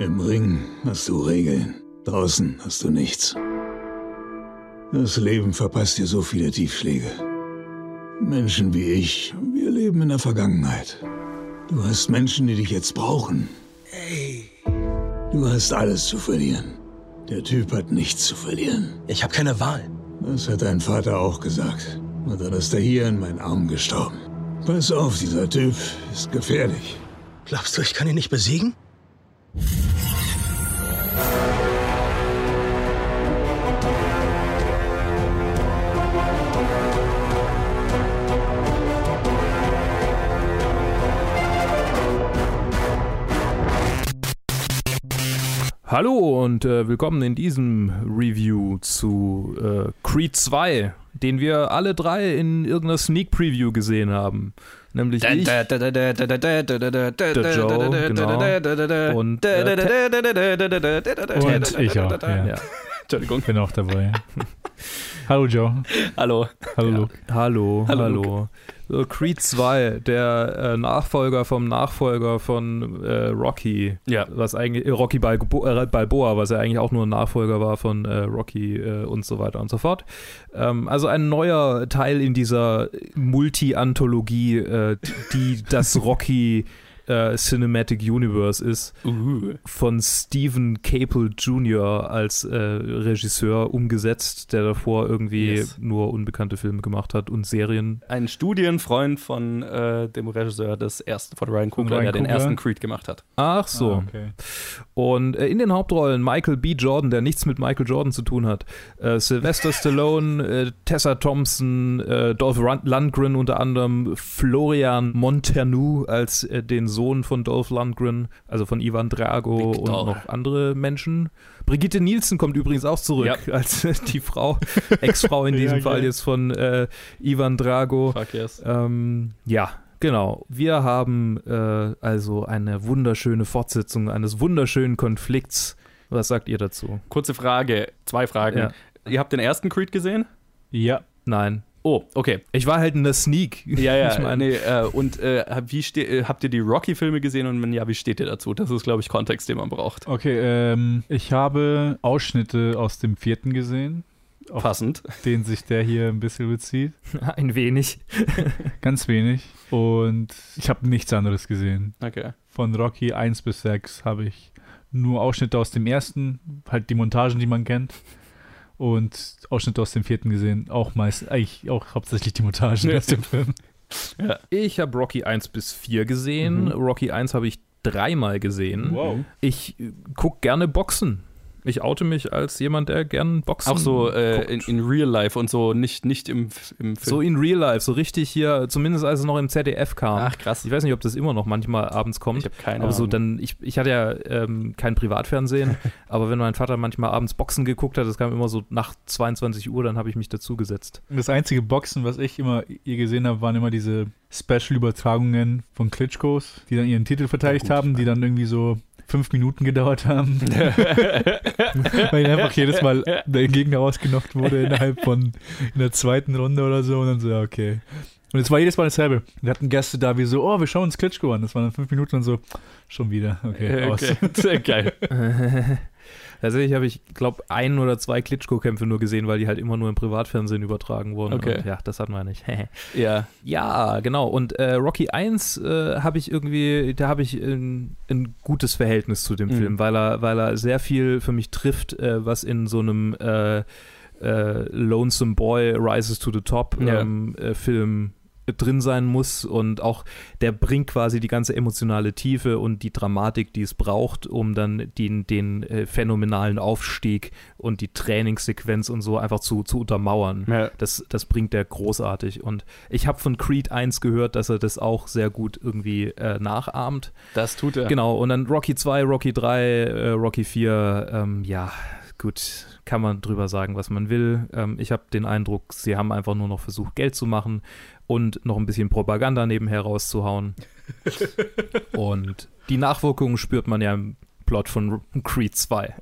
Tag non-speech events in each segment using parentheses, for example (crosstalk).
Im Ring hast du Regeln, draußen hast du nichts. Das Leben verpasst dir so viele Tiefschläge. Menschen wie ich, wir leben in der Vergangenheit. Du hast Menschen, die dich jetzt brauchen. Hey. Du hast alles zu verlieren. Der Typ hat nichts zu verlieren. Ich habe keine Wahl. Das hat dein Vater auch gesagt. Und dann ist er hier in meinen Arm gestorben. Pass auf, dieser Typ ist gefährlich. Glaubst du, ich kann ihn nicht besiegen? Hallo und äh, willkommen in diesem Review zu äh, Creed 2, den wir alle drei in irgendeiner Sneak Preview gesehen haben. Nämlich ich, der Joe, genau, und, äh, und ich auch, ja. ja. Entschuldigung. bin auch dabei. hallo Joe. Hallo. Hallo. Luke. Hallo, Hallo, hallo. So, Creed 2, der äh, Nachfolger vom Nachfolger von äh, Rocky. Ja. Was eigentlich, äh, Rocky Balbo äh, Balboa, was ja eigentlich auch nur ein Nachfolger war von äh, Rocky äh, und so weiter und so fort. Ähm, also ein neuer Teil in dieser Multi-Anthologie, äh, die das Rocky äh, Cinematic Universe ist, Uh. von Stephen Capel Jr. als äh, Regisseur umgesetzt, der davor irgendwie Yes. nur unbekannte Filme gemacht hat und Serien. Ein Studienfreund von äh, dem Regisseur des ersten, von Ryan Coogler, Ryan der den Coogler. ersten Creed gemacht hat. Ach so. Ah, okay. Und äh, in den Hauptrollen Michael B. Jordan, der nichts mit Michael Jordan zu tun hat, äh, Sylvester Stallone, äh, Tessa Thompson, äh, Dolph Lundgren unter anderem, Florian Monternou als äh, den Sohn von Dolph Lundgren, also von Ivan Drago Victor. und noch andere Menschen. Brigitte Nielsen kommt übrigens auch zurück als äh, die Frau, (laughs) Ex-Frau in Ja, diesem geil. Fall jetzt von äh, Ivan Drago. Fuck yes. Ähm, ja, genau. Wir haben äh, also eine wunderschöne Fortsetzung eines wunderschönen Konflikts. Was sagt ihr dazu? Kurze Frage, zwei Fragen. Ja. Ihr habt den ersten Creed gesehen? Ja, Nein. Oh, okay. Ich war halt in der Sneak. Ja, ja, (laughs) Ich meine, nee, äh, und äh, wie ste äh, habt ihr die Rocky-Filme gesehen und wenn ja, wie steht ihr dazu? Das ist, glaube ich, Kontext, den man braucht. okay. Ähm, ich habe Ausschnitte aus dem vierten gesehen, auf Passend. den sich der hier ein bisschen bezieht. (laughs) ein wenig. (laughs) Ganz wenig. Und ich habe nichts anderes gesehen. Okay. Von Rocky 1 bis 6 habe ich nur Ausschnitte aus dem ersten, halt die Montagen, die man kennt. Und Ausschnitte aus dem vierten gesehen. Auch meist, eigentlich auch hauptsächlich die Montagen aus dem Film. Ich habe Rocky 1 bis 4 gesehen. Mhm. Rocky 1 habe ich dreimal gesehen. Wow. Ich äh, guck gerne Boxen. Ich oute mich als jemand, der gern Boxen Auch so äh, in, in Real Life und so, nicht, nicht im, im Film. so in Real Life, so richtig hier, zumindest als es noch im ZDF kam. Ach, krass. Ich weiß nicht, ob das immer noch manchmal abends kommt. Ich habe keine aber so Ahnung. dann, ich, ich hatte ja ähm, kein Privatfernsehen, (laughs) aber wenn mein Vater manchmal abends Boxen geguckt hat, das kam immer so nach 22 Uhr, dann habe ich mich dazugesetzt. Das einzige Boxen, was ich immer ihr gesehen habe, waren immer diese Special-Übertragungen von Klitschkos, die dann ihren Titel verteidigt Ja, gut. haben, die dann irgendwie so fünf Minuten gedauert haben. (laughs) Weil einfach jedes Mal der Gegner ausgenockt wurde innerhalb von in der zweiten Runde oder so. Und dann so, okay. Und es war jedes Mal dasselbe. Wir hatten Gäste da, wie so, oh, wir schauen uns Klitschko an. Das waren dann fünf Minuten und so, schon wieder. Okay, (laughs) Äh, aus. okay. Sehr geil. (laughs) Tatsächlich habe ich, glaube ein oder zwei Klitschko-Kämpfe nur gesehen, weil die halt immer nur im Privatfernsehen übertragen wurden. Okay. Und ja, das hatten wir nicht. (laughs) Ja. ja, genau. Und äh, Rocky 1 äh, habe ich irgendwie, da habe ich ein, ein gutes Verhältnis zu dem Mhm. Film, weil er, weil er sehr viel für mich trifft, äh, was in so einem äh, äh, Lonesome Boy Rises to the Top Ja. ähm, äh, Film drin sein muss und auch der bringt quasi die ganze emotionale Tiefe und die Dramatik, die es braucht, um dann den, den äh, phänomenalen Aufstieg und die Trainingssequenz und so einfach zu, zu untermauern. ja. Das, das bringt er großartig. Und ich habe von Creed 1 gehört, dass er das auch sehr gut irgendwie äh, nachahmt. Das tut er. Genau, und dann Rocky 2, Rocky 3, äh, Rocky 4, ähm, ja, gut, kann man drüber sagen, was man will. Ähm, ich habe den Eindruck, sie haben einfach nur noch versucht, Geld zu machen und noch ein bisschen Propaganda nebenher rauszuhauen. (laughs) und die Nachwirkungen spürt man ja im Plot von Creed 2.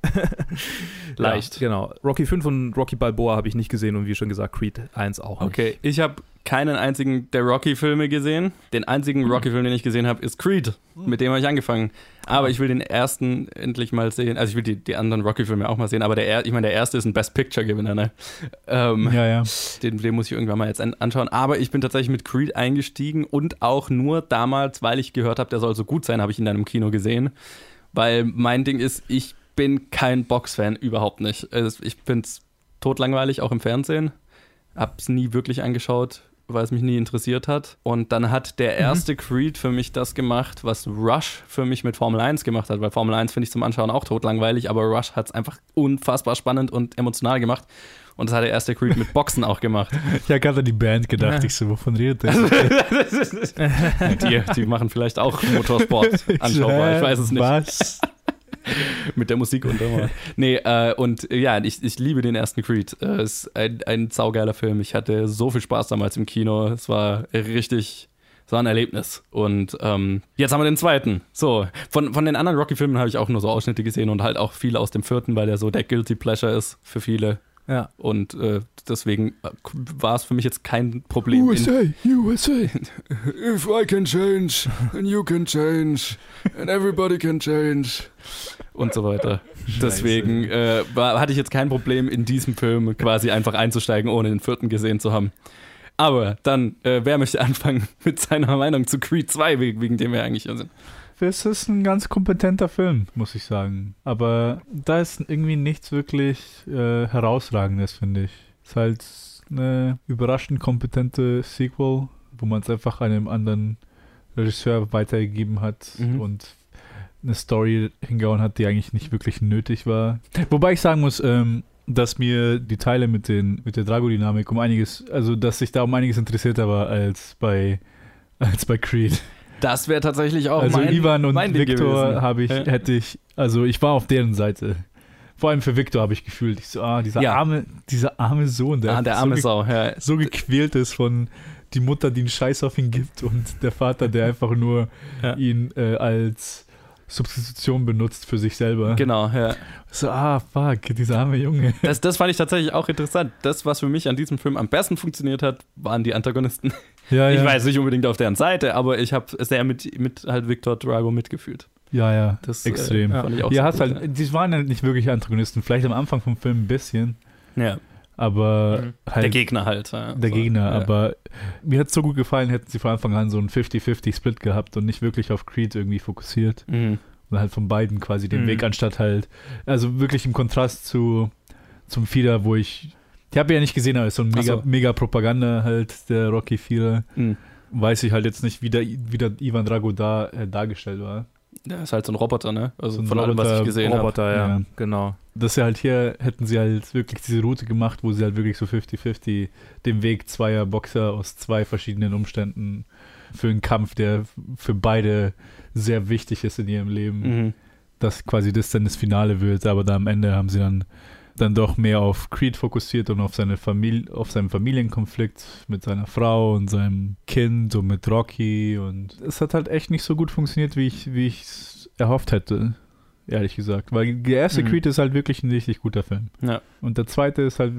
(laughs) Leicht. Ja, genau. Rocky 5 und Rocky Balboa habe ich nicht gesehen und wie schon gesagt, Creed 1 auch nicht. Okay, ich habe keinen einzigen der Rocky-Filme gesehen. Den einzigen Hm. Rocky-Film, den ich gesehen habe, ist Creed. Mit dem habe ich angefangen. Aber ich will den ersten endlich mal sehen. Also ich will die, die anderen Rocky-Filme auch mal sehen. Aber der, er- ich meine, der erste ist ein Best Picture-Gewinner, ne? Ähm, Ja, ja. den, den muss ich irgendwann mal jetzt an, anschauen. Aber ich bin tatsächlich mit Creed eingestiegen und auch nur damals, weil ich gehört habe, der soll so gut sein, habe ich ihn dann im Kino gesehen. Weil mein Ding ist, ich bin kein Box-Fan, überhaupt nicht. Also ich finde es totlangweilig, auch im Fernsehen. Hab's nie wirklich angeschaut, weil es mich nie interessiert hat. Und dann hat der erste Creed für mich das gemacht, was Rush für mich mit Formel 1 gemacht hat. Weil Formel 1 finde ich zum Anschauen auch totlangweilig, aber Rush hat es einfach unfassbar spannend und emotional gemacht. Und das hat der erste Creed mit Boxen auch gemacht. (laughs) Ich habe gerade an die Band gedacht. Ich so, wovon redet der? (laughs) Die, die machen vielleicht auch Motorsport (laughs) anschaubar, ich weiß es nicht. Was? (laughs) Mit der Musik und immer. Nee, äh, und äh, ja, ich, ich liebe den ersten Creed. Äh, Es ist ein, ein saugeiler Film. Ich hatte so viel Spaß damals im Kino. Es war richtig, es war ein Erlebnis. Und ähm, jetzt haben wir den zweiten. So, von, von den anderen Rocky-Filmen habe ich auch nur so Ausschnitte gesehen und halt auch viel aus dem vierten, weil der so der Guilty Pleasure ist für viele. Ja. Und äh, deswegen äh, war es für mich jetzt kein Problem. USA, USA. (laughs) If I can change, then you can change, and everybody can change. und so weiter. Deswegen äh, war, hatte ich jetzt kein Problem, in diesem Film quasi einfach einzusteigen, ohne den vierten gesehen zu haben. Aber dann, äh, wer möchte anfangen (laughs) mit seiner Meinung zu Creed 2, wegen, wegen dem wir eigentlich hier sind? Es ist ein ganz kompetenter Film, muss ich sagen. Aber da ist irgendwie nichts wirklich äh, herausragendes, finde ich. Es ist halt eine überraschend kompetente Sequel, wo man es einfach einem anderen Regisseur weitergegeben hat Mhm. und eine Story hingehauen hat, die eigentlich nicht wirklich nötig war. Wobei ich sagen muss, ähm, dass mir die Teile mit, den, mit der Drago-Dynamik um einiges, also dass ich da um einiges interessierter war als bei, (laughs) als bei Creed. Das wäre tatsächlich auch Also mein, Ivan und mein gewesen. habe ich, hätte ich, also ich war auf deren Seite. Vor allem für Victor habe ich gefühlt, ich so, ah, dieser Ja. arme, dieser arme Sohn, der, Ah, der so, arme ge Sau, ja. so gequält ist von die Mutter, die einen Scheiß auf ihn gibt und der Vater, der einfach nur Ja. ihn äh, als Substitution benutzt für sich selber. Genau, ja. So, ah, fuck, dieser arme Junge. Das, das fand ich tatsächlich auch interessant. Das, was für mich an diesem Film am besten funktioniert hat, waren die Antagonisten. Ja, Ich ja. weiß nicht unbedingt auf deren Seite, aber ich habe sehr mit, mit halt Victor Drago mitgefühlt. Ja, ja. Das, Extrem. Äh, fand ich auch Ja, sehr hast gut, halt, die waren halt nicht wirklich Antagonisten. Vielleicht am Anfang vom Film ein bisschen, ja. Aber Mhm. halt. Der Gegner halt. Ja. der So, Gegner, ja. aber mir hat es so gut gefallen, hätten sie von Anfang an so einen 50-50-Split gehabt und nicht wirklich auf Creed irgendwie fokussiert. Mhm. Und halt von beiden quasi den Mhm. Weg anstatt halt, also wirklich im Kontrast zu zum Fieder, wo ich, ich habe ja nicht gesehen, aber es ist so ein mega, so. mega Propaganda halt, der Rocky Fieder. Mhm. Weiß ich halt jetzt nicht, wie der, wie der Ivan Drago da äh, dargestellt war. Der ist halt so ein Roboter, ne? Also So von allem, was ich Roboter- gesehen habe. Roboter, ja. Ja. Genau. dass sie halt hier hätten sie halt wirklich diese Route gemacht, wo sie halt wirklich so 50-50 den Weg zweier Boxer aus zwei verschiedenen Umständen für einen Kampf, der für beide sehr wichtig ist in ihrem Leben, Mhm. dass quasi das dann das Finale wird, aber da am Ende haben sie dann dann doch mehr auf Creed fokussiert und auf seine Familie, auf seinen Familienkonflikt mit seiner Frau und seinem Kind und mit Rocky und es hat halt echt nicht so gut funktioniert, wie ich wie es erhofft hätte, ehrlich gesagt, weil der erste Mhm. Creed ist halt wirklich ein richtig guter Film Ja. und der zweite ist halt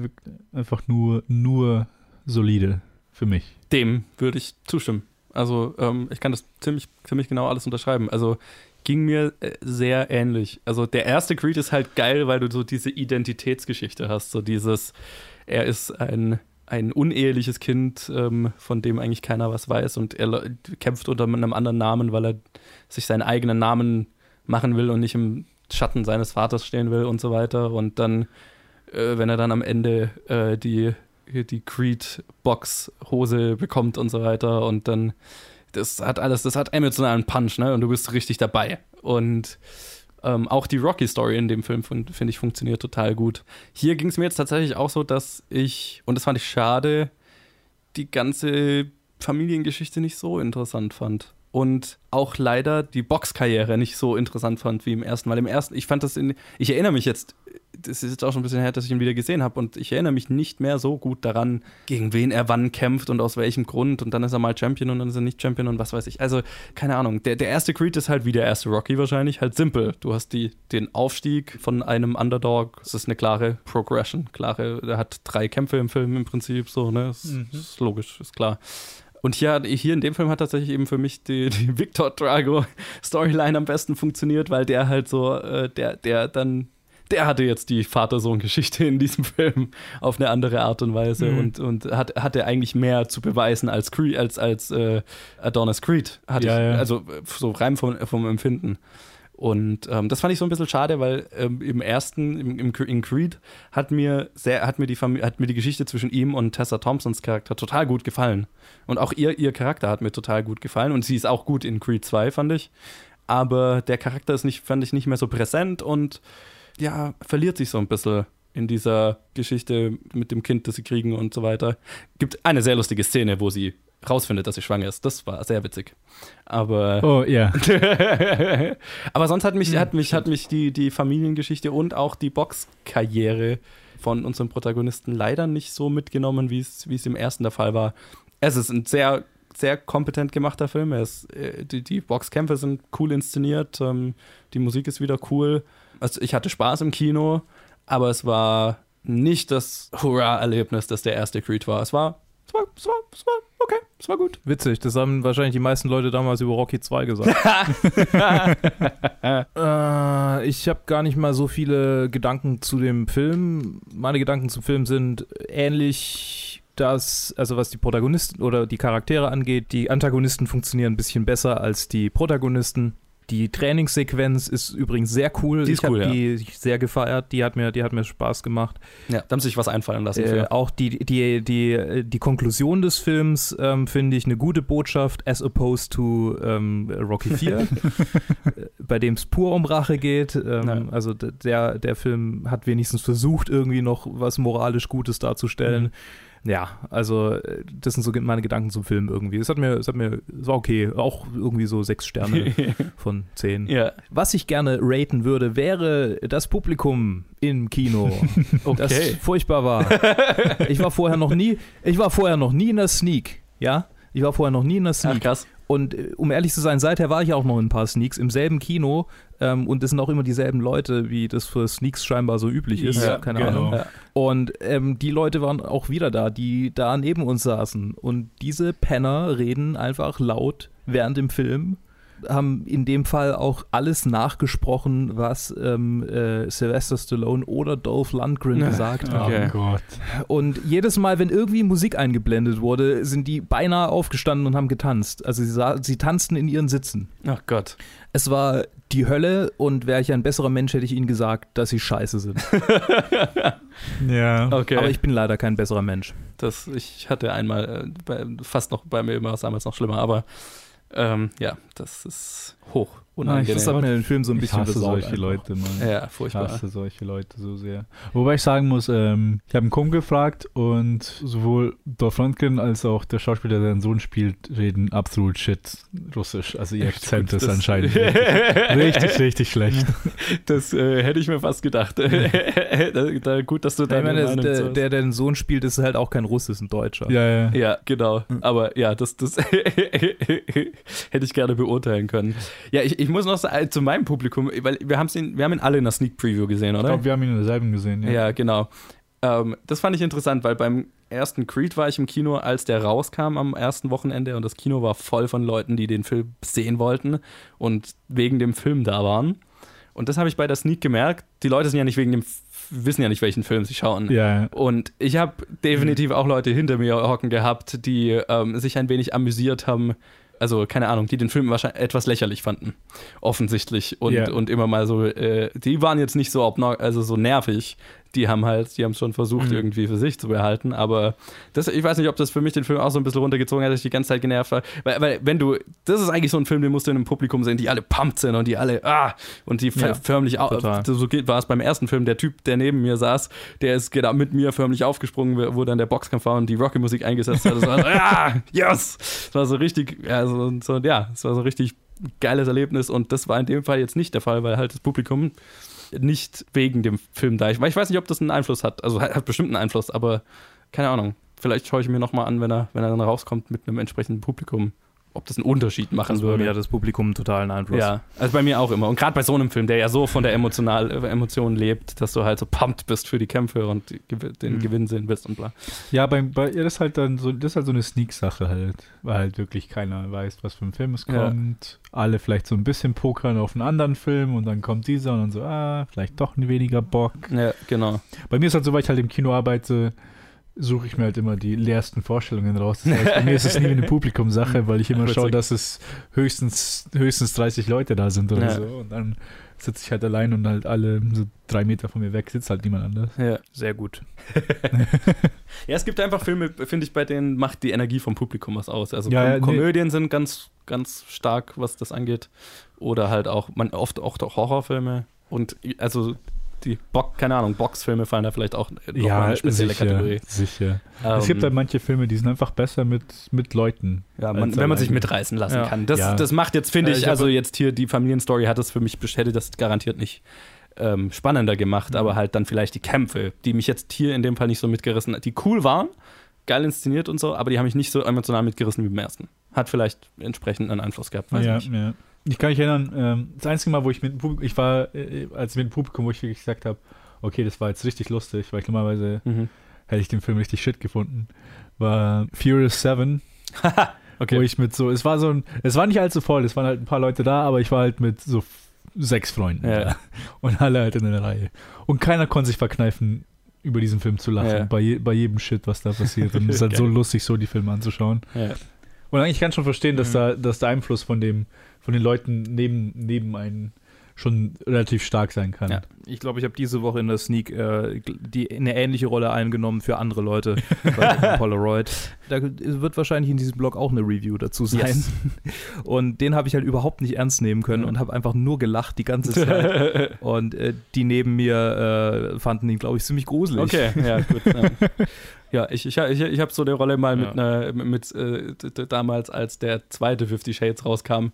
einfach nur nur solide für mich. Dem würde ich zustimmen. Also ähm, ich kann das ziemlich, ziemlich genau alles unterschreiben. Also ging mir äh, sehr ähnlich. Also der erste Creed ist halt geil, weil du so diese Identitätsgeschichte hast. So dieses, er ist ein, ein uneheliches Kind, ähm, von dem eigentlich keiner was weiß und er kämpft unter einem anderen Namen, weil er sich seinen eigenen Namen machen will und nicht im Schatten seines Vaters stehen will und so weiter. Und dann, äh, wenn er dann am Ende äh, die, die Creed-Box-Hose bekommt und so weiter und dann, das hat alles, das hat emotionalen Punch, ne? Und du bist richtig dabei. Und ähm, auch die Rocky-Story in dem Film, finde ich, funktioniert total gut. Hier ging es mir jetzt tatsächlich auch so, dass ich, und das fand ich schade, die ganze Familiengeschichte nicht so interessant fand. Und auch leider die Boxkarriere nicht so interessant fand wie im ersten. Weil im ersten, ich fand das in, ich erinnere mich jetzt das ist jetzt auch schon ein bisschen her, dass ich ihn wieder gesehen habe und ich erinnere mich nicht mehr so gut daran, gegen wen er wann kämpft und aus welchem Grund und dann ist er mal Champion und dann ist er nicht Champion und was weiß ich. Also, keine Ahnung. Der, der erste Creed ist halt wie der erste Rocky wahrscheinlich, halt simpel. Du hast die, den Aufstieg von einem Underdog. Es ist eine klare Progression, klare, er hat drei Kämpfe im Film im Prinzip, so, ne? Das mhm. ist logisch, ist klar. Und hier, hier in dem Film hat tatsächlich eben für mich die, die (laughs) Victor Drago Storyline am besten funktioniert, weil der halt so, äh, der, der dann, der hatte jetzt die Vater-Sohn-Geschichte in diesem (laughs) Film auf eine andere Art und Weise mhm. und, und hat, hatte eigentlich mehr zu beweisen als Creed, als, als äh, Adonis Creed. Hatte ja, ich, ja. Also so rein vom, vom Empfinden. Und ähm, das fand ich so ein bisschen schade, weil ähm, im ersten, im, im, in Creed, hat mir, sehr, hat, mir die hat mir die Geschichte zwischen ihm und Tessa Thompsons Charakter total gut gefallen. Und auch ihr, ihr Charakter hat mir total gut gefallen. Und sie ist auch gut in Creed 2, fand ich. Aber der Charakter ist nicht, fand ich nicht mehr so präsent und ja, verliert sich so ein bisschen in dieser Geschichte mit dem Kind, das sie kriegen und so weiter. Gibt eine sehr lustige Szene, wo sie rausfindet, dass sie schwanger ist. Das war sehr witzig. Aber. Oh, ja. (laughs) aber sonst hat mich, hat mich, hat mich die, die Familiengeschichte und auch die Boxkarriere von unserem Protagonisten leider nicht so mitgenommen, wie es, wie es im ersten der Fall war. Es ist ein sehr, sehr kompetent gemachter Film. Ist, äh, die, die Boxkämpfe sind cool inszeniert. Ähm, die Musik ist wieder cool. Also ich hatte Spaß im Kino, aber es war nicht das Hurra-Erlebnis, das der erste Creed war. Es war, es war, es war, es war okay, es war gut. Witzig, das haben wahrscheinlich die meisten Leute damals über Rocky 2 gesagt. (laughs) (laughs) äh, ich habe gar nicht mal so viele Gedanken zu dem Film. Meine Gedanken zum Film sind ähnlich dass, also was die Protagonisten oder die Charaktere angeht, die Antagonisten funktionieren ein bisschen besser als die Protagonisten. Die Trainingssequenz ist übrigens sehr cool. Die ist ich cool, habe ja. die sehr gefeiert. Die hat mir, die hat mir Spaß gemacht. Ja, da haben sich was einfallen lassen. Äh, auch die, die, die, die Konklusion des Films ähm, finde ich eine gute Botschaft, as opposed to ähm, Rocky 4, (laughs) bei dem es pur um Rache geht. Ähm, also der, der Film hat wenigstens versucht, irgendwie noch was moralisch Gutes darzustellen. Mhm ja, also äh, das sind so meine Gedanken zum Film irgendwie. Es hat mir, es hat mir, es war okay, auch irgendwie so sechs Sterne (laughs) von zehn. Ja. Was ich gerne raten würde, wäre das Publikum im Kino, (laughs) okay. das furchtbar war. Ich war vorher noch nie, ich war vorher noch nie in der Sneak, ja. Ich war vorher noch nie in der Sneak. Ach, krass. Und äh, um ehrlich zu sein, seither war ich auch noch in ein paar Sneaks im selben Kino ähm, und es sind auch immer dieselben Leute, wie das für Sneaks scheinbar so üblich ist. Ja, keine genau. Ahnung. Ja. Und ähm, die Leute waren auch wieder da, die da neben uns saßen. Und diese Penner reden einfach laut während dem Film haben in dem Fall auch alles nachgesprochen, was ähm, äh, Sylvester Stallone oder Dolph Lundgren gesagt okay. haben. Oh Gott. Und jedes Mal, wenn irgendwie Musik eingeblendet wurde, sind die beinahe aufgestanden und haben getanzt. Also sie, sie tanzten in ihren Sitzen. Ach Gott. Es war die Hölle und wäre ich ein besserer Mensch, hätte ich ihnen gesagt, dass sie scheiße sind. (laughs) ja. Okay. Aber ich bin leider kein besserer Mensch. Das, ich hatte einmal, äh, bei, fast noch bei mir immer was damals noch schlimmer, aber ähm, ja, das ist hoch unangenehm. Das hat mir den Film so ein bisschen ich hasse solche einfach. Leute, Mann. Ja, furchtbar. Ich hasse solche Leute so sehr. Wobei ich sagen muss, ähm, ich habe einen Kumpel gefragt und sowohl Dolph Lundgren als auch der Schauspieler, der seinen Sohn spielt, reden absolut shit Russisch. Also ihr Akzent ist anscheinend (laughs) richtig, richtig schlecht. Das äh, hätte ich mir fast gedacht. (laughs) da, da, gut, dass du da. Ich meine, der, der, der, den Sohn spielt, ist halt auch kein Russ, ist ein Deutscher. Ja, ja. Ja, genau. Hm. Aber ja, das, das (laughs) hätte ich gerne beurteilen können. Ja, ich, ich muss noch sagen, zu meinem Publikum, weil wir, ihn, wir haben ihn alle in der Sneak Preview gesehen, oder? Ich glaube, wir haben ihn in derselben gesehen, ja. Ja, genau. Ähm, das fand ich interessant, weil beim ersten Creed war ich im Kino, als der rauskam am ersten Wochenende und das Kino war voll von Leuten, die den Film sehen wollten und wegen dem Film da waren. Und das habe ich bei der Sneak gemerkt. Die Leute sind ja nicht wegen dem wissen ja nicht, welchen Film sie schauen. Ja. Und ich habe definitiv auch Leute hinter mir hocken gehabt, die ähm, sich ein wenig amüsiert haben also keine Ahnung, die den Film wahrscheinlich etwas lächerlich fanden, offensichtlich und, yeah. und immer mal so, äh, die waren jetzt nicht so also so nervig, die haben halt, die haben es schon versucht, mhm. irgendwie für sich zu behalten. Aber das, ich weiß nicht, ob das für mich den Film auch so ein bisschen runtergezogen hat, dass ich die ganze Zeit genervt war. Weil, weil wenn du, das ist eigentlich so ein Film, den musst du in einem Publikum sehen, die alle pumped sind und die alle, ah, und die ja, förmlich, total. so war es beim ersten Film, der Typ, der neben mir saß, der ist genau mit mir förmlich aufgesprungen, wo dann der Boxkampf war und die Rocky-Musik eingesetzt hat. Das war so, (laughs) ah, yes! Das war so richtig, ja, so, so, ja, es war so richtig geiles Erlebnis und das war in dem Fall jetzt nicht der Fall, weil halt das Publikum nicht wegen dem Film da. Ich, weil ich weiß nicht, ob das einen Einfluss hat. Also hat, hat bestimmt einen Einfluss, aber keine Ahnung. Vielleicht schaue ich mir nochmal an, wenn er, wenn er dann rauskommt mit einem entsprechenden Publikum ob das einen Unterschied machen bei würde. hat das Publikum einen totalen Einfluss. Ja, also bei mir auch immer. Und gerade bei so einem Film, der ja so von der emotional, äh, Emotion lebt, dass du halt so pumped bist für die Kämpfe und die, den Mhm. Gewinn sehen willst und bla. Ja, bei, bei ihr ist halt dann so, das ist halt so eine Sneak-Sache halt, weil halt wirklich keiner weiß, was für ein Film es Ja. kommt. Alle vielleicht so ein bisschen pokern auf einen anderen Film und dann kommt dieser und dann so, ah, vielleicht doch ein weniger Bock. Ja, genau. Bei mir ist halt so, weil ich halt im Kino arbeite, suche ich mir halt immer die leersten Vorstellungen raus. Das heißt, bei mir ist es nie eine (laughs) Publikumsache, weil ich immer schaue, dass es höchstens, höchstens 30 Leute da sind oder Ja. so. Und dann sitze ich halt allein und halt alle so drei Meter von mir weg sitzt halt niemand anders. Ja. Sehr gut. (laughs) ja, es gibt einfach Filme, finde ich, bei denen macht die Energie vom Publikum was aus. Also Ja, Kom ja, nee. Komödien sind ganz, ganz stark, was das angeht. Oder halt auch, man, oft auch Horrorfilme. Und also die Bock, keine Ahnung, Boxfilme fallen da vielleicht auch noch mal eine spezielle sicher, Kategorie. sicher. Ähm, es gibt halt manche Filme, die sind einfach besser mit, mit Leuten. Ja, man, wenn man sich mitreißen lassen Ja. kann. Das, Ja. das macht jetzt, finde Äh, ich, ich also jetzt hier die Familienstory hat das für mich, hätte das garantiert nicht ähm, spannender gemacht, aber halt dann vielleicht die Kämpfe, die mich jetzt hier in dem Fall nicht so mitgerissen die cool waren, geil inszeniert und so, aber die haben mich nicht so emotional mitgerissen wie beim ersten. Hat vielleicht entsprechend einen Einfluss gehabt, weiß ja, nicht. ja. Ich kann mich erinnern, ähm, das einzige Mal, wo ich mit dem Publikum, ich war, äh, als mit dem Publikum, wo ich wirklich gesagt habe, okay, das war jetzt richtig lustig, weil ich normalerweise Mhm. hätte ich den Film richtig shit gefunden, war Furious 7, (laughs) Okay. wo ich mit so, es war so ein, es war nicht allzu voll, es waren halt ein paar Leute da, aber ich war halt mit so sechs Freunden Ja. da (laughs) und alle halt in einer Reihe. Und keiner konnte sich verkneifen, über diesen Film zu lachen, Ja. bei, je, bei jedem Shit, was da passiert. Und es ist halt (laughs) so lustig, so die Filme anzuschauen. ja. Und eigentlich kann ich schon verstehen, dass, Mhm. da, dass der Einfluss von, dem, von den Leuten neben, neben einen schon relativ stark sein kann. Ja. Ich glaube, ich habe diese Woche in der Sneak äh, die, eine ähnliche Rolle eingenommen für andere Leute (laughs) bei Polaroid. Da wird wahrscheinlich in diesem Blog auch eine Review dazu sein. Yes. (laughs) Und den habe ich halt überhaupt nicht ernst nehmen können Ja. und habe einfach nur gelacht die ganze Zeit. (laughs) Und äh, die neben mir äh, fanden ihn, glaube ich, ziemlich gruselig. Okay, ja, gut. Ja, ich, ich, ich, ich habe so eine Rolle mal mit Ja. einer, mit, äh, d- damals, als der zweite Fifty Shades rauskam,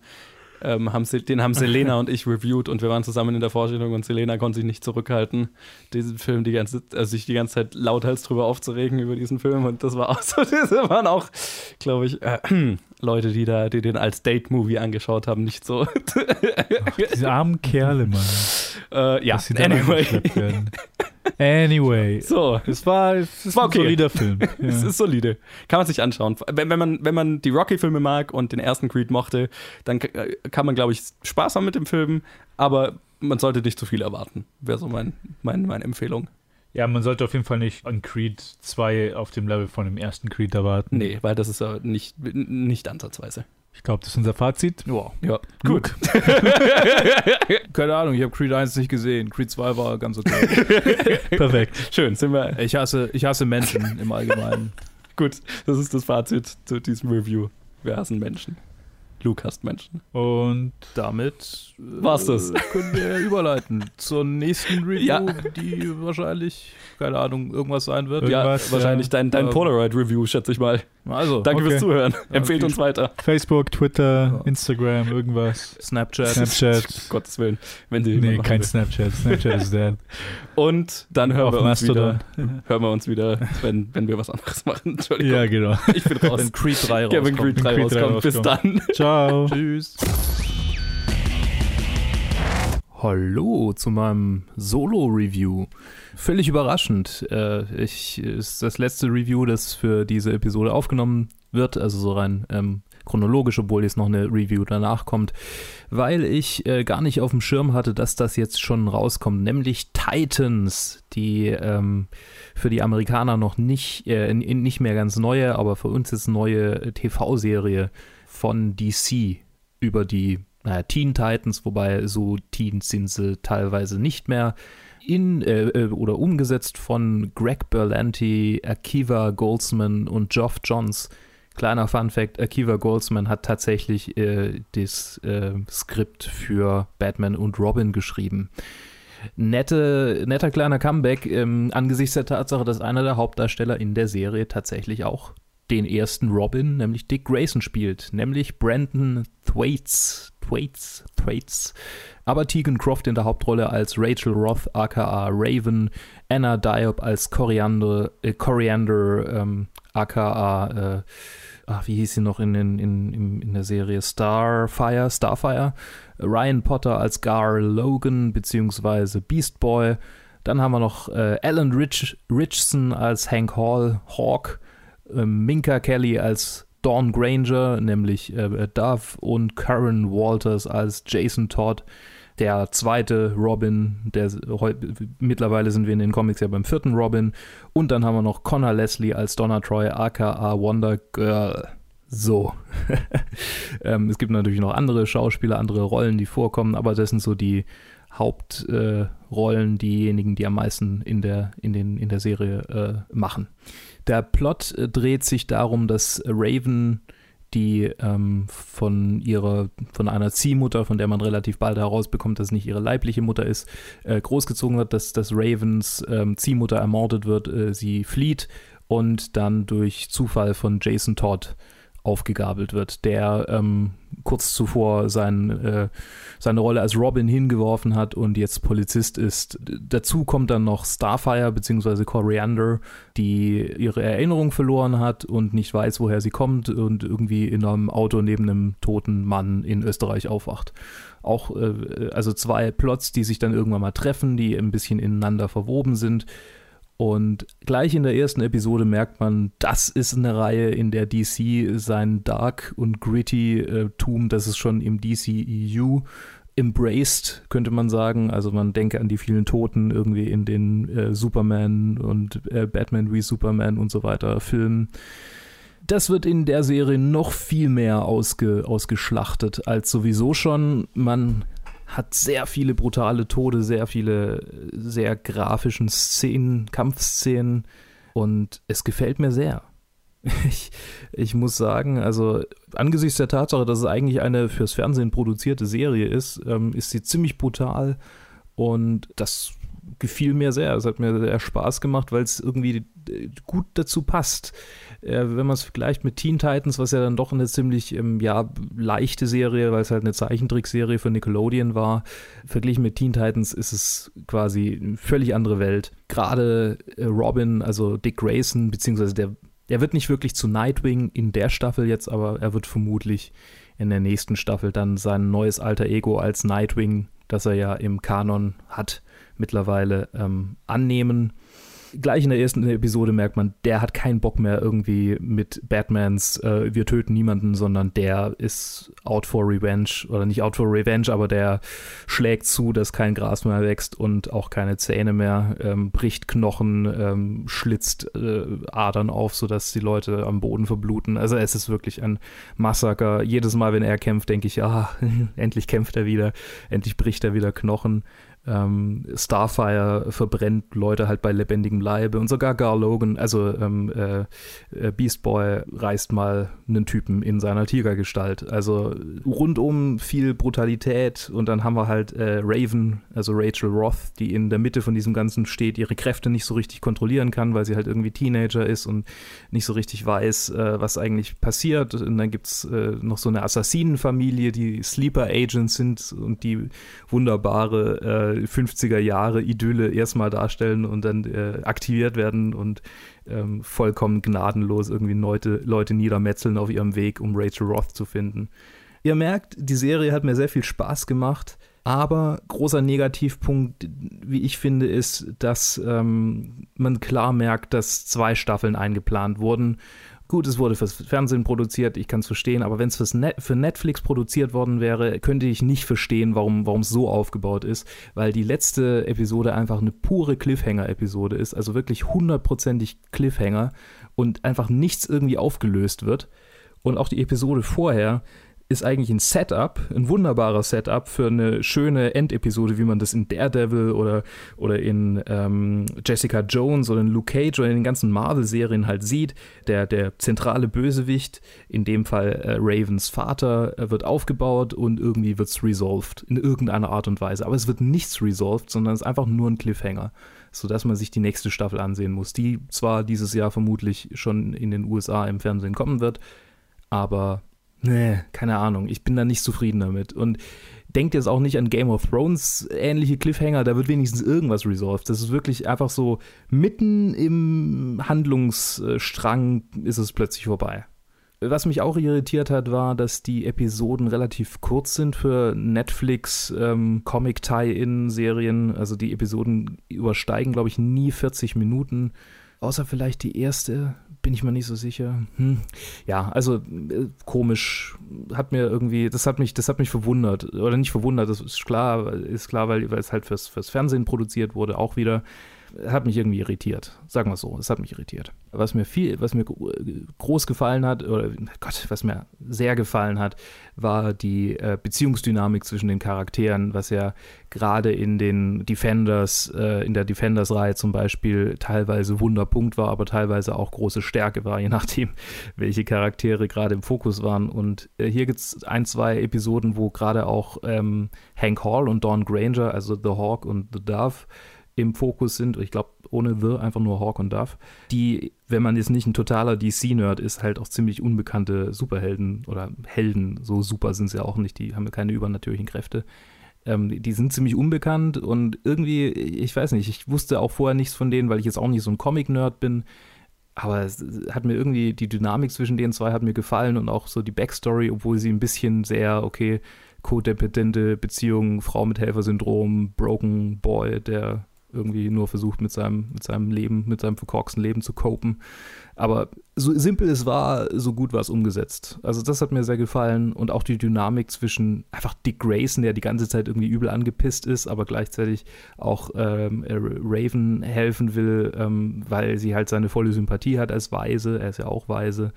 ähm, haben sie, den haben Selena und ich reviewed und wir waren zusammen in der Vorstellung und Selena konnte sich nicht zurückhalten, diesen Film die ganze, also sich die ganze Zeit lauthals drüber aufzuregen über diesen Film und das war auch so, (laughs) das waren auch, glaube ich, äh, (clears throat) Leute, die da, die den als Date-Movie angeschaut haben, nicht so. Diese armen Kerle, Mann. äh, ja, anyway. (laughs) Anyway. So, Es war, es ist war ein okay. solider Film. (laughs) Es Ja. ist solide. Kann man sich anschauen. Wenn, wenn, man, wenn man die Rocky-Filme mag und den ersten Creed mochte, dann äh, kann man, glaube ich, Spaß haben mit dem Film, aber man sollte nicht zu viel erwarten. Wäre so mein, mein, meine Empfehlung. ja, man sollte auf jeden Fall nicht an Creed 2 auf dem Level von dem ersten Creed erwarten. Nee, weil das ist ja nicht, nicht ansatzweise. Ich glaube, das ist unser Fazit. Ja. Ja, Gut. (laughs) Keine Ahnung, ich habe Creed 1 nicht gesehen. Creed 2 war ganz okay. (laughs) Perfekt. Schön, sind wir. Ich hasse, ich hasse Menschen im Allgemeinen. (laughs) Gut, das ist das Fazit zu diesem Review. Wir hassen Menschen. Luke hasst Menschen. Und Damit äh, War's das? können wir (laughs) überleiten zur nächsten Review, Ja. die wahrscheinlich, keine Ahnung, irgendwas sein wird. Irgendwas, ja, wahrscheinlich ja. dein, dein Ähm, Polaroid-Review, schätze ich mal. Also, Danke okay. fürs Zuhören. Empfehlt uns weiter. Facebook, Twitter. Instagram, irgendwas. Snapchat. Snapchat. (laughs) Gottes Willen. Wenn die Nee, kein machen Snapchat. Snapchat ist dead. will. (laughs) Und dann hören Auf wir uns wieder. Hören wir uns wieder, wenn, wenn wir was anderes machen. Entschuldigung. Ja, genau. Ich bin raus. Wenn Creed 3 rauskommt. Kevin Creed 3 Creed 3 rauskommt. Bis dann. Ciao. Tschüss. Hallo zu meinem Solo-Review. Völlig überraschend. Äh, ich ist das letzte Review, das für diese Episode aufgenommen wird, also so rein ähm, chronologisch, obwohl jetzt noch eine Review danach kommt, weil ich äh, gar nicht auf dem Schirm hatte, dass das jetzt schon rauskommt, nämlich Titans, die ähm, für die Amerikaner noch nicht, äh, n- nicht mehr ganz neue, aber für uns jetzt neue TV-Serie von DC über die naja, Teen Titans, wobei so Teens sind sie teilweise nicht mehr. In äh, äh, oder umgesetzt von Greg Berlanti, Akiva Goldsman und Geoff Johns. Kleiner Fun Fact: Akiva Goldsman hat tatsächlich äh, das äh, Skript für Batman und Robin geschrieben. Nette, netter kleiner Comeback ähm, angesichts der Tatsache, dass einer der Hauptdarsteller in der Serie tatsächlich auch den ersten Robin, nämlich Dick Grayson, spielt, nämlich Brandon Thwaites. Thwaites, Thwaites. Aber Tegan Croft in der Hauptrolle als Rachel Roth, aka Raven, Anna Diop als Coriander, äh, Coriander ähm, aka, äh, ach, wie hieß sie noch in, in, in, in der Serie Starfire, Starfire, Ryan Potter als Gar Logan beziehungsweise Beast Boy. Dann haben wir noch äh, Alan Rich, Richson als Hank Hall, Hawk, Minka Kelly als Dawn Granger, nämlich äh, Dove, und Karen Walters als Jason Todd, der zweite Robin, der mittlerweile sind wir in den Comics ja beim vierten Robin. Und dann haben wir noch Connor Leslie als Donna Troy, aka Wonder Girl. So. (laughs) ähm, es gibt natürlich noch andere Schauspieler, andere Rollen, die vorkommen, aber das sind so die Hauptrollen, äh, diejenigen, die am meisten in der, in den, in der Serie äh, machen. Der Plot äh, dreht sich darum, dass Raven die ähm, von ihrer, von einer Ziehmutter, von der man relativ bald herausbekommt, dass es nicht ihre leibliche Mutter ist, äh, großgezogen wird, dass, dass Ravens ähm, Ziehmutter ermordet wird, äh, sie flieht und dann durch Zufall von Jason Todd aufgegabelt wird, der ähm, kurz zuvor sein, äh, seine Rolle als Robin hingeworfen hat und jetzt Polizist ist. Dazu kommt dann noch Starfire bzw. Coriander, die ihre Erinnerung verloren hat und nicht weiß, woher sie kommt und irgendwie in einem Auto neben einem toten Mann in Österreich aufwacht. Auch äh, also zwei Plots, die sich dann irgendwann mal treffen, die ein bisschen ineinander verwoben sind und gleich in der ersten Episode merkt man, das ist eine Reihe, in der DC sein Dark und Gritty-Tum, das ist schon im DCEU embraced, könnte man sagen. Also man denke an die vielen Toten irgendwie in den äh, Superman und äh, Batman wie Superman und so weiter Filmen. Das wird in der Serie noch viel mehr ausge, ausgeschlachtet als sowieso schon. Man hat sehr viele brutale Tode, sehr viele sehr grafischen Szenen, Kampfszenen und es gefällt mir sehr. (laughs) Ich, ich muss sagen, also angesichts der Tatsache, dass es eigentlich eine fürs Fernsehen produzierte Serie ist, ähm, ist sie ziemlich brutal und das gefiel mir sehr. Es hat mir sehr Spaß gemacht, weil es irgendwie gut dazu passt. Äh, wenn man es vergleicht mit Teen Titans, was ja dann doch eine ziemlich ähm, ja, leichte Serie, weil es halt eine Zeichentrickserie für Nickelodeon war, verglichen mit Teen Titans ist es quasi eine völlig andere Welt. Gerade äh, Robin, also Dick Grayson, beziehungsweise der, der wird nicht wirklich zu Nightwing in der Staffel jetzt, aber er wird vermutlich in der nächsten Staffel dann sein neues alter Ego als Nightwing, das er ja im Kanon hat, mittlerweile ähm, annehmen gleich in der ersten Episode merkt man, der hat keinen Bock mehr irgendwie mit Batmans äh, Wir töten niemanden, sondern der ist out for revenge oder nicht out for revenge, aber der schlägt zu, dass kein Gras mehr wächst und auch keine Zähne mehr, ähm, bricht Knochen, ähm, schlitzt äh, Adern auf, sodass die Leute am Boden verbluten. Also es ist wirklich ein Massaker. Jedes Mal, wenn er kämpft, denke ich, ah, (laughs) endlich kämpft er wieder, endlich bricht er wieder Knochen. Ähm, Starfire verbrennt Leute halt bei lebendigem Leibe und sogar Gar Logan, also ähm, äh, äh, Beast Boy, reißt mal einen Typen in seiner Tigergestalt. Also rundum viel Brutalität und dann haben wir halt äh, Raven, also Rachel Roth, die in der Mitte von diesem Ganzen steht, ihre Kräfte nicht so richtig kontrollieren kann, weil sie halt irgendwie Teenager ist und nicht so richtig weiß, äh, was eigentlich passiert. Und dann gibt es äh, noch so eine Assassinenfamilie, die Sleeper Agents sind und die wunderbare äh, 50er Jahre Idylle erstmal darstellen und dann äh, aktiviert werden und ähm, vollkommen gnadenlos irgendwie Leute, Leute niedermetzeln auf ihrem Weg, um Rachel Roth zu finden. Ihr merkt, die Serie hat mir sehr viel Spaß gemacht. Aber großer Negativpunkt, wie ich finde, ist, dass ähm, man klar merkt, dass zwei Staffeln eingeplant wurden Gut, es wurde fürs Fernsehen produziert, ich kann es verstehen, aber wenn es Net für Netflix produziert worden wäre, könnte ich nicht verstehen, warum es so aufgebaut ist, weil die letzte Episode einfach eine pure Cliffhanger-Episode ist, also wirklich hundertprozentig Cliffhanger und einfach nichts irgendwie aufgelöst wird. Und auch die Episode vorher ist eigentlich ein Setup, ein wunderbarer Setup für eine schöne Endepisode, wie man das in Daredevil oder, oder in ähm, Jessica Jones oder in Luke Cage oder in den ganzen Marvel-Serien halt sieht. Der, der zentrale Bösewicht, in dem Fall äh, Ravens Vater, äh, wird aufgebaut und irgendwie wird es resolved in irgendeiner Art und Weise. Aber es wird nichts resolved, sondern es ist einfach nur ein Cliffhanger, sodass man sich die nächste Staffel ansehen muss, die zwar dieses Jahr vermutlich schon in den USA im Fernsehen kommen wird, aber nee, keine Ahnung, ich bin da nicht zufrieden damit. Und denkt jetzt auch nicht an Game of Thrones ähnliche Cliffhanger, da wird wenigstens irgendwas resolved. Das ist wirklich einfach so, mitten im Handlungsstrang ist es plötzlich vorbei. Was mich auch irritiert hat, war, dass die Episoden relativ kurz sind für Netflix ähm. Also die Episoden übersteigen, glaube ich, nie 40 Minuten. Außer vielleicht die erste, bin ich mir nicht so sicher. Hm. Ja, also äh, komisch. Hat mir irgendwie, das hat mich, das hat mich verwundert. Oder nicht verwundert, das ist klar, ist klar, weil, weil es halt fürs, fürs Fernsehen produziert wurde, auch wieder hat mich irgendwie irritiert. Sagen wir so, es hat mich irritiert. Was mir viel, was mir groß gefallen hat, oder Gott, was mir sehr gefallen hat, war die äh, Beziehungsdynamik zwischen den Charakteren, was ja gerade in den Defenders, äh, in der Defenders-Reihe zum Beispiel teilweise Wunderpunkt war, aber teilweise auch große Stärke war, (laughs) je nachdem, welche Charaktere gerade im Fokus waren. Und äh, hier gibt es ein, zwei Episoden, wo gerade auch ähm, Hank Hall und Dawn Granger, also The Hawk und The Dove, im Fokus sind. Ich glaube, ohne The, einfach nur Hawk und Dove. Die, wenn man jetzt nicht ein totaler DC-Nerd ist, halt auch ziemlich unbekannte Superhelden oder Helden. So super sind sie ja auch nicht. Die haben ja keine übernatürlichen Kräfte. Ähm, die sind ziemlich unbekannt und irgendwie, ich weiß nicht, ich wusste auch vorher nichts von denen, weil ich jetzt auch nicht so ein Comic-Nerd bin. Aber es hat mir irgendwie, die Dynamik zwischen den zwei hat mir gefallen und auch so die Backstory, obwohl sie ein bisschen sehr, okay, codependente Beziehung, Frau mit Helfersyndrom, Broken Boy, der irgendwie nur versucht, mit seinem, mit seinem Leben, mit seinem verkorksten Leben zu copen. Aber so simpel es war, so gut war es umgesetzt. Also das hat mir sehr gefallen und auch die Dynamik zwischen einfach Dick Grayson, der die ganze Zeit irgendwie übel angepisst ist, aber gleichzeitig auch ähm, Raven helfen will, ähm, weil sie halt seine volle Sympathie hat als Weise. Er ist ja auch Weise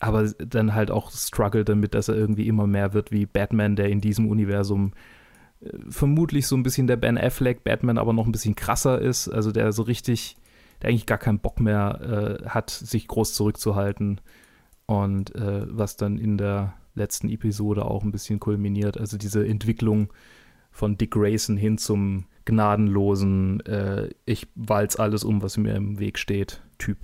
aber dann halt auch struggelt damit, dass er irgendwie immer mehr wird wie Batman, der in diesem Universum vermutlich so ein bisschen der Ben Affleck Batman, aber noch ein bisschen krasser ist. Also der so richtig, der eigentlich gar keinen Bock mehr äh, hat, sich groß zurückzuhalten. Und äh, was dann in der letzten Episode auch ein bisschen kulminiert. Also diese Entwicklung von Dick Grayson hin zum gnadenlosen, äh, ich walz alles um, was mir im Weg steht, Typ.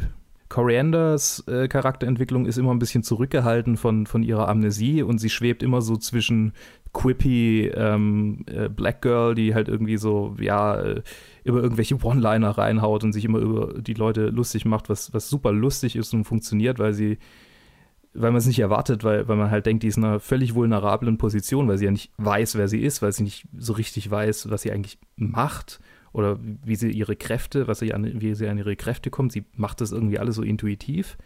Corianders äh, Charakterentwicklung ist immer ein bisschen zurückgehalten von, von ihrer Amnesie und sie schwebt immer so zwischen quippy ähm, äh, Black Girl, die halt irgendwie so, ja, äh, über irgendwelche One-Liner reinhaut und sich immer über die Leute lustig macht, was, was super lustig ist und funktioniert, weil sie, weil man es nicht erwartet, weil, weil man halt denkt, die ist in einer völlig vulnerablen Position, weil sie ja nicht weiß, wer sie ist, weil sie nicht so richtig weiß, was sie eigentlich macht oder wie sie ihre Kräfte, was sie an, wie sie an ihre Kräfte kommt. Sie macht das irgendwie alles so intuitiv.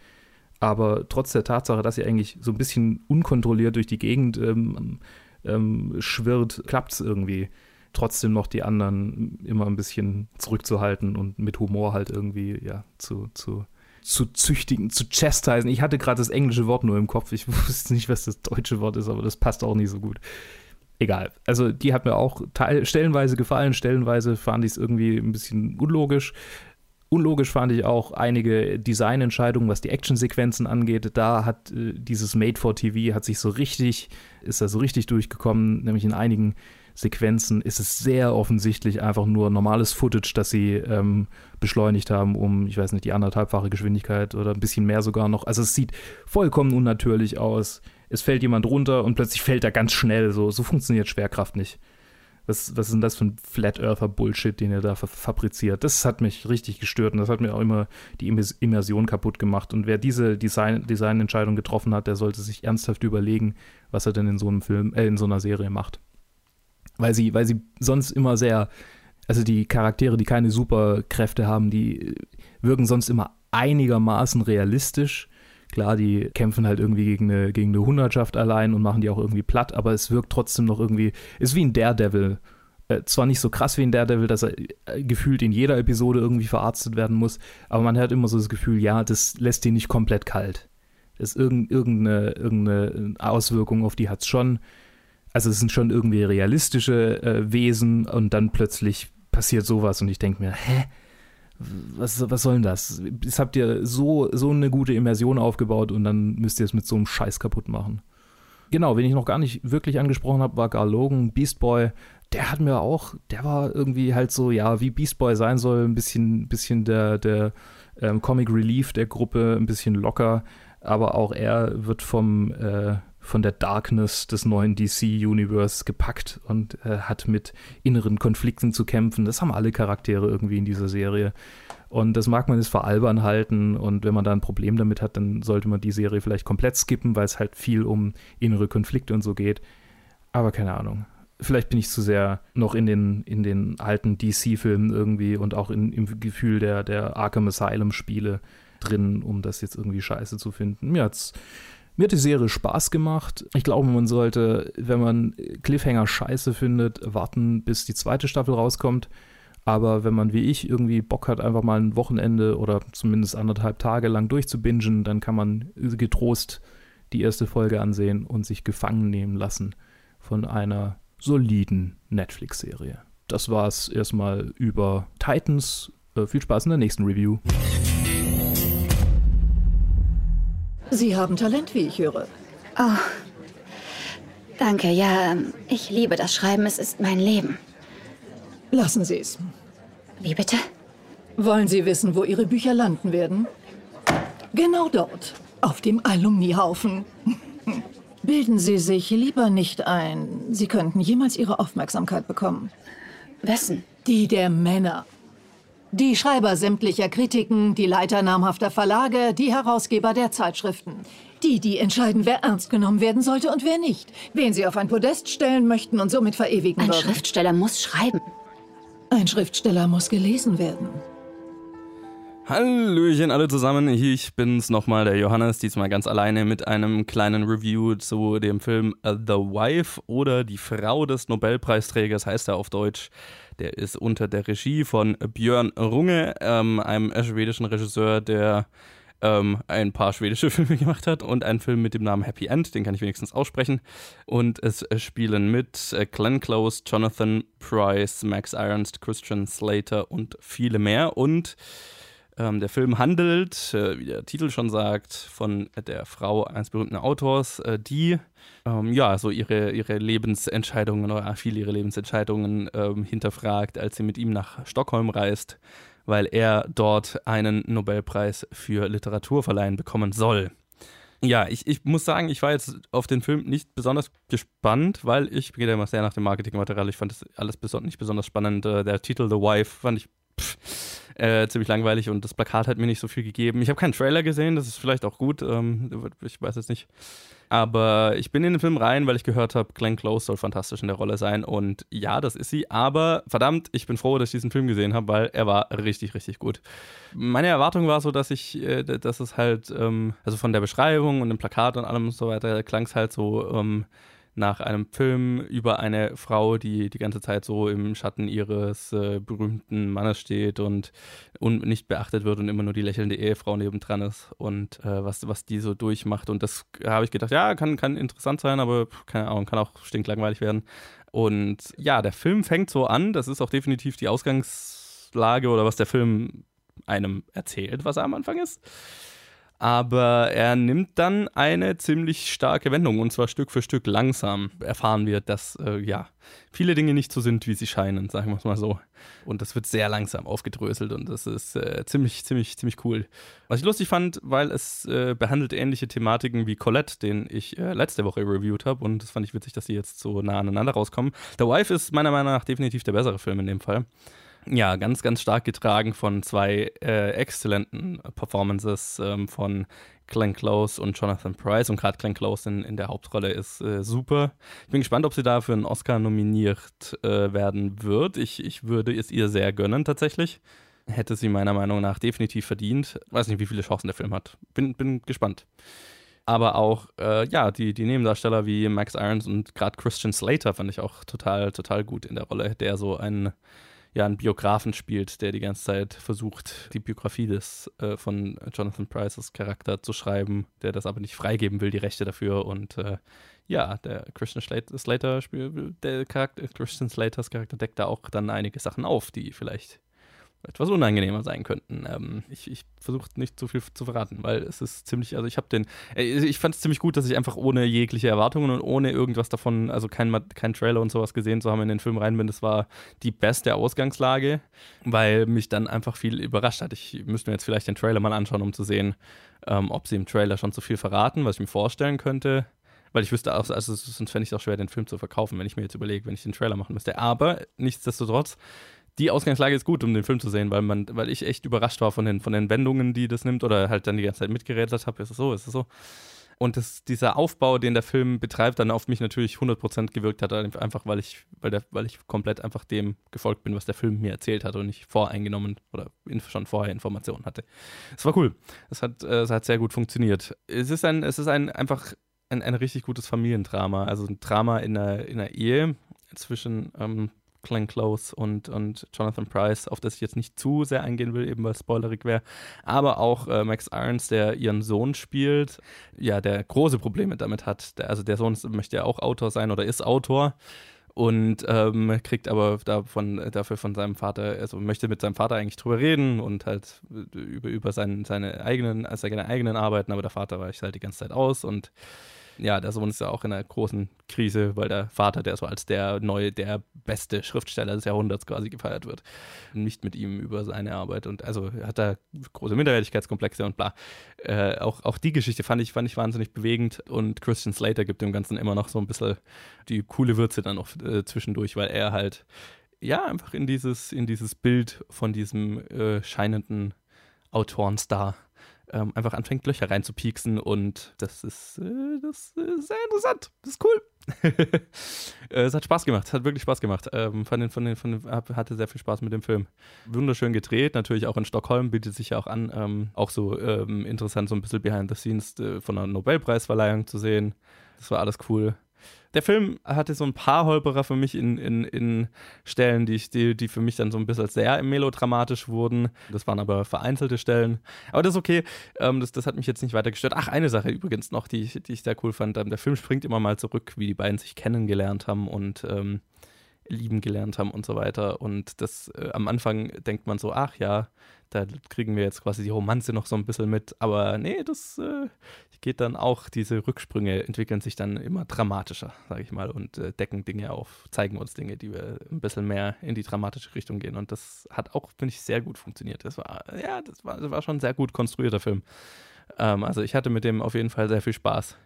Aber trotz der Tatsache, dass sie eigentlich so ein bisschen unkontrolliert durch die Gegend ähm, ähm, schwirrt, klappt es irgendwie trotzdem noch die anderen immer ein bisschen zurückzuhalten und mit Humor halt irgendwie, ja, zu, zu, zu züchtigen, zu chastisen. Ich hatte gerade das englische Wort nur im Kopf. Ich (laughs) wusste nicht, was das deutsche Wort ist, aber das passt auch nicht so gut. Egal. Also, die hat mir auch stellenweise gefallen, stellenweise fand ich es irgendwie ein bisschen unlogisch. Unlogisch fand ich auch einige Designentscheidungen, was die Actionsequenzen angeht. Da hat äh, dieses Made for TV hat sich so richtig, ist da so richtig durchgekommen, nämlich in einigen Sequenzen ist es sehr offensichtlich einfach nur normales Footage, das sie ähm, beschleunigt haben, um, ich weiß nicht, die anderthalbfache Geschwindigkeit oder ein bisschen mehr sogar noch. Also es sieht vollkommen unnatürlich aus. Es fällt jemand runter und plötzlich fällt er ganz schnell. So, so funktioniert Schwerkraft nicht. Was, was ist denn das für ein Flat Earther Bullshit, den er da fabriziert? Das hat mich richtig gestört und das hat mir auch immer die Immersion kaputt gemacht. Und wer diese Design, Designentscheidung getroffen hat, der sollte sich ernsthaft überlegen, was er denn in so einem Film, äh, in so einer Serie macht. Weil sie, weil sie sonst immer sehr, also die Charaktere, die keine Superkräfte haben, die wirken sonst immer einigermaßen realistisch Klar, die kämpfen halt irgendwie gegen eine, gegen eine Hundertschaft allein und machen die auch irgendwie platt, aber es wirkt trotzdem noch irgendwie, ist wie ein Daredevil. Äh, zwar nicht so krass wie ein Daredevil, dass er äh, gefühlt in jeder Episode irgendwie verarztet werden muss, aber man hat immer so das Gefühl, ja, das lässt ihn nicht komplett kalt. Das irgendeine, irgendeine Auswirkung auf die hat es schon. Also es sind schon irgendwie realistische äh, Wesen und dann plötzlich passiert sowas und ich denke mir, hä? Was, was soll denn das? Jetzt habt ihr so, so eine gute Immersion aufgebaut und dann müsst ihr es mit so einem Scheiß kaputt machen. Genau, wen ich noch gar nicht wirklich angesprochen habe, war Gar Logan, Beast Boy. Der hat mir auch, der war irgendwie halt so, ja, wie Beast Boy sein soll, ein bisschen, bisschen der, der ähm, Comic Relief der Gruppe, ein bisschen locker. Aber auch er wird vom, äh, von der Darkness des neuen DC-Universe gepackt und äh, hat mit inneren Konflikten zu kämpfen. Das haben alle Charaktere irgendwie in dieser Serie. Und das mag man jetzt für albern halten. Und wenn man da ein Problem damit hat, dann sollte man die Serie vielleicht komplett skippen, weil es halt viel um innere Konflikte und so geht. Aber keine Ahnung. Vielleicht bin ich zu sehr noch in den, in den alten DC-Filmen irgendwie und auch in, im Gefühl der, der Arkham Asylum-Spiele drin, um das jetzt irgendwie scheiße zu finden. Mir hat's mir hat die Serie Spaß gemacht. Ich glaube, man sollte, wenn man Cliffhanger scheiße findet, warten, bis die zweite Staffel rauskommt. Aber wenn man wie ich irgendwie Bock hat, einfach mal ein Wochenende oder zumindest anderthalb Tage lang durchzubingen, dann kann man getrost die erste Folge ansehen und sich gefangen nehmen lassen von einer soliden Netflix-Serie. Das war es erstmal über Titans. Äh, viel Spaß in der nächsten Review. Sie haben Talent, wie ich höre. Oh. Danke, ja, ich liebe das Schreiben, es ist mein Leben. Lassen Sie es. Wie bitte? Wollen Sie wissen, wo Ihre Bücher landen werden? Genau dort, auf dem Alumnihaufen. (laughs) Bilden Sie sich lieber nicht ein. Sie könnten jemals Ihre Aufmerksamkeit bekommen. Wessen? Die der Männer. Die Schreiber sämtlicher Kritiken, die Leiter namhafter Verlage, die Herausgeber der Zeitschriften. Die, die entscheiden, wer ernst genommen werden sollte und wer nicht. Wen sie auf ein Podest stellen möchten und somit verewigen Ein würden. Schriftsteller muss schreiben. Ein Schriftsteller muss gelesen werden. Hallöchen alle zusammen, ich bin's nochmal, der Johannes, diesmal ganz alleine mit einem kleinen Review zu dem Film The Wife oder Die Frau des Nobelpreisträgers, heißt er auf Deutsch. Der ist unter der Regie von Björn Runge, ähm, einem schwedischen Regisseur, der ähm, ein paar schwedische (laughs) Filme gemacht hat und einen Film mit dem Namen Happy End, den kann ich wenigstens aussprechen. Und es spielen mit äh, Glenn Close, Jonathan Price, Max Irons, Christian Slater und viele mehr. Und ähm, der Film handelt, äh, wie der Titel schon sagt, von der Frau eines berühmten Autors, äh, die ähm, ja so ihre, ihre Lebensentscheidungen oder viele ihre Lebensentscheidungen ähm, hinterfragt, als sie mit ihm nach Stockholm reist, weil er dort einen Nobelpreis für Literatur verleihen bekommen soll. Ja, ich, ich muss sagen, ich war jetzt auf den Film nicht besonders gespannt, weil ich gehe immer sehr nach dem Marketingmaterial. Ich fand das alles beson nicht besonders spannend. Äh, der Titel The Wife fand ich pff, äh, ziemlich langweilig und das Plakat hat mir nicht so viel gegeben. Ich habe keinen Trailer gesehen, das ist vielleicht auch gut. Ähm, ich weiß es nicht. Aber ich bin in den Film rein, weil ich gehört habe, Glenn Close soll fantastisch in der Rolle sein. Und ja, das ist sie. Aber verdammt, ich bin froh, dass ich diesen Film gesehen habe, weil er war richtig, richtig gut. Meine Erwartung war so, dass ich, äh, dass es halt, ähm, also von der Beschreibung und dem Plakat und allem und so weiter, klang es halt so, ähm, nach einem Film über eine Frau, die die ganze Zeit so im Schatten ihres äh, berühmten Mannes steht und, und nicht beachtet wird und immer nur die lächelnde Ehefrau nebendran ist und äh, was, was die so durchmacht. Und das habe ich gedacht, ja, kann, kann interessant sein, aber keine Ahnung, kann auch stinklangweilig werden. Und ja, der Film fängt so an, das ist auch definitiv die Ausgangslage oder was der Film einem erzählt, was er am Anfang ist aber er nimmt dann eine ziemlich starke Wendung und zwar Stück für Stück langsam erfahren wir, dass äh, ja viele Dinge nicht so sind, wie sie scheinen, sagen wir es mal so. Und das wird sehr langsam aufgedröselt und das ist äh, ziemlich, ziemlich, ziemlich cool. Was ich lustig fand, weil es äh, behandelt ähnliche Thematiken wie Colette, den ich äh, letzte Woche reviewed habe und das fand ich witzig, dass die jetzt so nah aneinander rauskommen. The Wife ist meiner Meinung nach definitiv der bessere Film in dem Fall ja, ganz, ganz stark getragen von zwei äh, exzellenten Performances ähm, von Glenn Close und Jonathan Price. Und gerade Glenn Close in, in der Hauptrolle ist äh, super. Ich bin gespannt, ob sie da für einen Oscar nominiert äh, werden wird. Ich, ich würde es ihr sehr gönnen, tatsächlich. Hätte sie meiner Meinung nach definitiv verdient. Weiß nicht, wie viele Chancen der Film hat. Bin, bin gespannt. Aber auch, äh, ja, die, die Nebendarsteller wie Max Irons und gerade Christian Slater fand ich auch total, total gut in der Rolle, der so ein ja einen Biografen spielt, der die ganze Zeit versucht, die Biografie des äh, von Jonathan Prices Charakter zu schreiben, der das aber nicht freigeben will, die Rechte dafür. Und äh, ja, der Christian Slater, Spiel, der Charakter, Christian Slaters Charakter deckt da auch dann einige Sachen auf, die vielleicht etwas unangenehmer sein könnten. Ähm, ich ich versuche nicht zu viel zu verraten, weil es ist ziemlich, also ich habe den, äh, ich fand es ziemlich gut, dass ich einfach ohne jegliche Erwartungen und ohne irgendwas davon, also kein, kein Trailer und sowas gesehen zu haben, in den Film rein bin. Das war die beste Ausgangslage, weil mich dann einfach viel überrascht hat. Ich müsste mir jetzt vielleicht den Trailer mal anschauen, um zu sehen, ähm, ob sie im Trailer schon zu viel verraten, was ich mir vorstellen könnte weil ich wüsste auch, also sonst fände ich es auch schwer, den Film zu verkaufen, wenn ich mir jetzt überlege, wenn ich den Trailer machen müsste. Aber nichtsdestotrotz, die Ausgangslage ist gut, um den Film zu sehen, weil man, weil ich echt überrascht war von den, von den Wendungen, die das nimmt, oder halt dann die ganze Zeit mitgerätselt habe, ist es so, ist es so. Und das, dieser Aufbau, den der Film betreibt, dann auf mich natürlich 100% gewirkt hat, einfach weil ich, weil, der, weil ich komplett einfach dem gefolgt bin, was der Film mir erzählt hat und nicht voreingenommen oder schon vorher Informationen hatte. Es war cool. Es hat, äh, es hat sehr gut funktioniert. Es ist ein, es ist ein einfach ein, ein richtig gutes Familiendrama, also ein Drama in einer, in einer Ehe zwischen ähm, Glenn Close und, und Jonathan Price, auf das ich jetzt nicht zu sehr eingehen will, eben weil es spoilerig wäre. Aber auch äh, Max Irons, der ihren Sohn spielt, ja, der große Probleme damit hat. Der, also der Sohn möchte ja auch Autor sein oder ist Autor und ähm, kriegt aber davon, dafür von seinem Vater, also möchte mit seinem Vater eigentlich drüber reden und halt über, über seinen, seine eigenen, also seine eigenen Arbeiten, aber der Vater weicht halt die ganze Zeit aus und ja, der Sohn ist ja auch in einer großen Krise, weil der Vater, der so als der neue, der beste Schriftsteller des Jahrhunderts quasi gefeiert wird, nicht mit ihm über seine Arbeit und also hat er große Minderwertigkeitskomplexe und bla. Äh, auch, auch die Geschichte fand ich, fand ich wahnsinnig bewegend und Christian Slater gibt dem Ganzen immer noch so ein bisschen die coole Würze dann noch äh, zwischendurch, weil er halt ja einfach in dieses, in dieses Bild von diesem äh, scheinenden Autorenstar ähm, einfach anfängt, Löcher reinzupieksen und das ist, äh, das ist sehr interessant. Das ist cool. (laughs) Äh, es hat Spaß gemacht, es hat wirklich Spaß gemacht. Ähm, von den, von den, von den, hatte sehr viel Spaß mit dem Film. Wunderschön gedreht, natürlich auch in Stockholm, bietet sich ja auch an. Ähm, auch so ähm, interessant, so ein bisschen behind the scenes äh, von einer Nobelpreisverleihung zu sehen. Das war alles cool der Film hatte so ein paar Holperer für mich in, in, in Stellen, die, ich, die, die für mich dann so ein bisschen sehr melodramatisch wurden. Das waren aber vereinzelte Stellen. Aber das ist okay. Ähm, das, das hat mich jetzt nicht weiter gestört. Ach, eine Sache übrigens noch, die ich, die ich sehr cool fand. Ähm, der Film springt immer mal zurück, wie die beiden sich kennengelernt haben und ähm, lieben gelernt haben und so weiter. Und das äh, am Anfang denkt man so, ach ja, da kriegen wir jetzt quasi die Romanze noch so ein bisschen mit. Aber nee, das äh, geht dann auch, diese Rücksprünge entwickeln sich dann immer dramatischer, sage ich mal, und äh, decken Dinge auf, zeigen uns Dinge, die wir ein bisschen mehr in die dramatische Richtung gehen. Und das hat auch, finde ich, sehr gut funktioniert. Das war, ja, das war, das war schon ein sehr gut konstruierter Film. Ähm, also ich hatte mit dem auf jeden Fall sehr viel Spaß.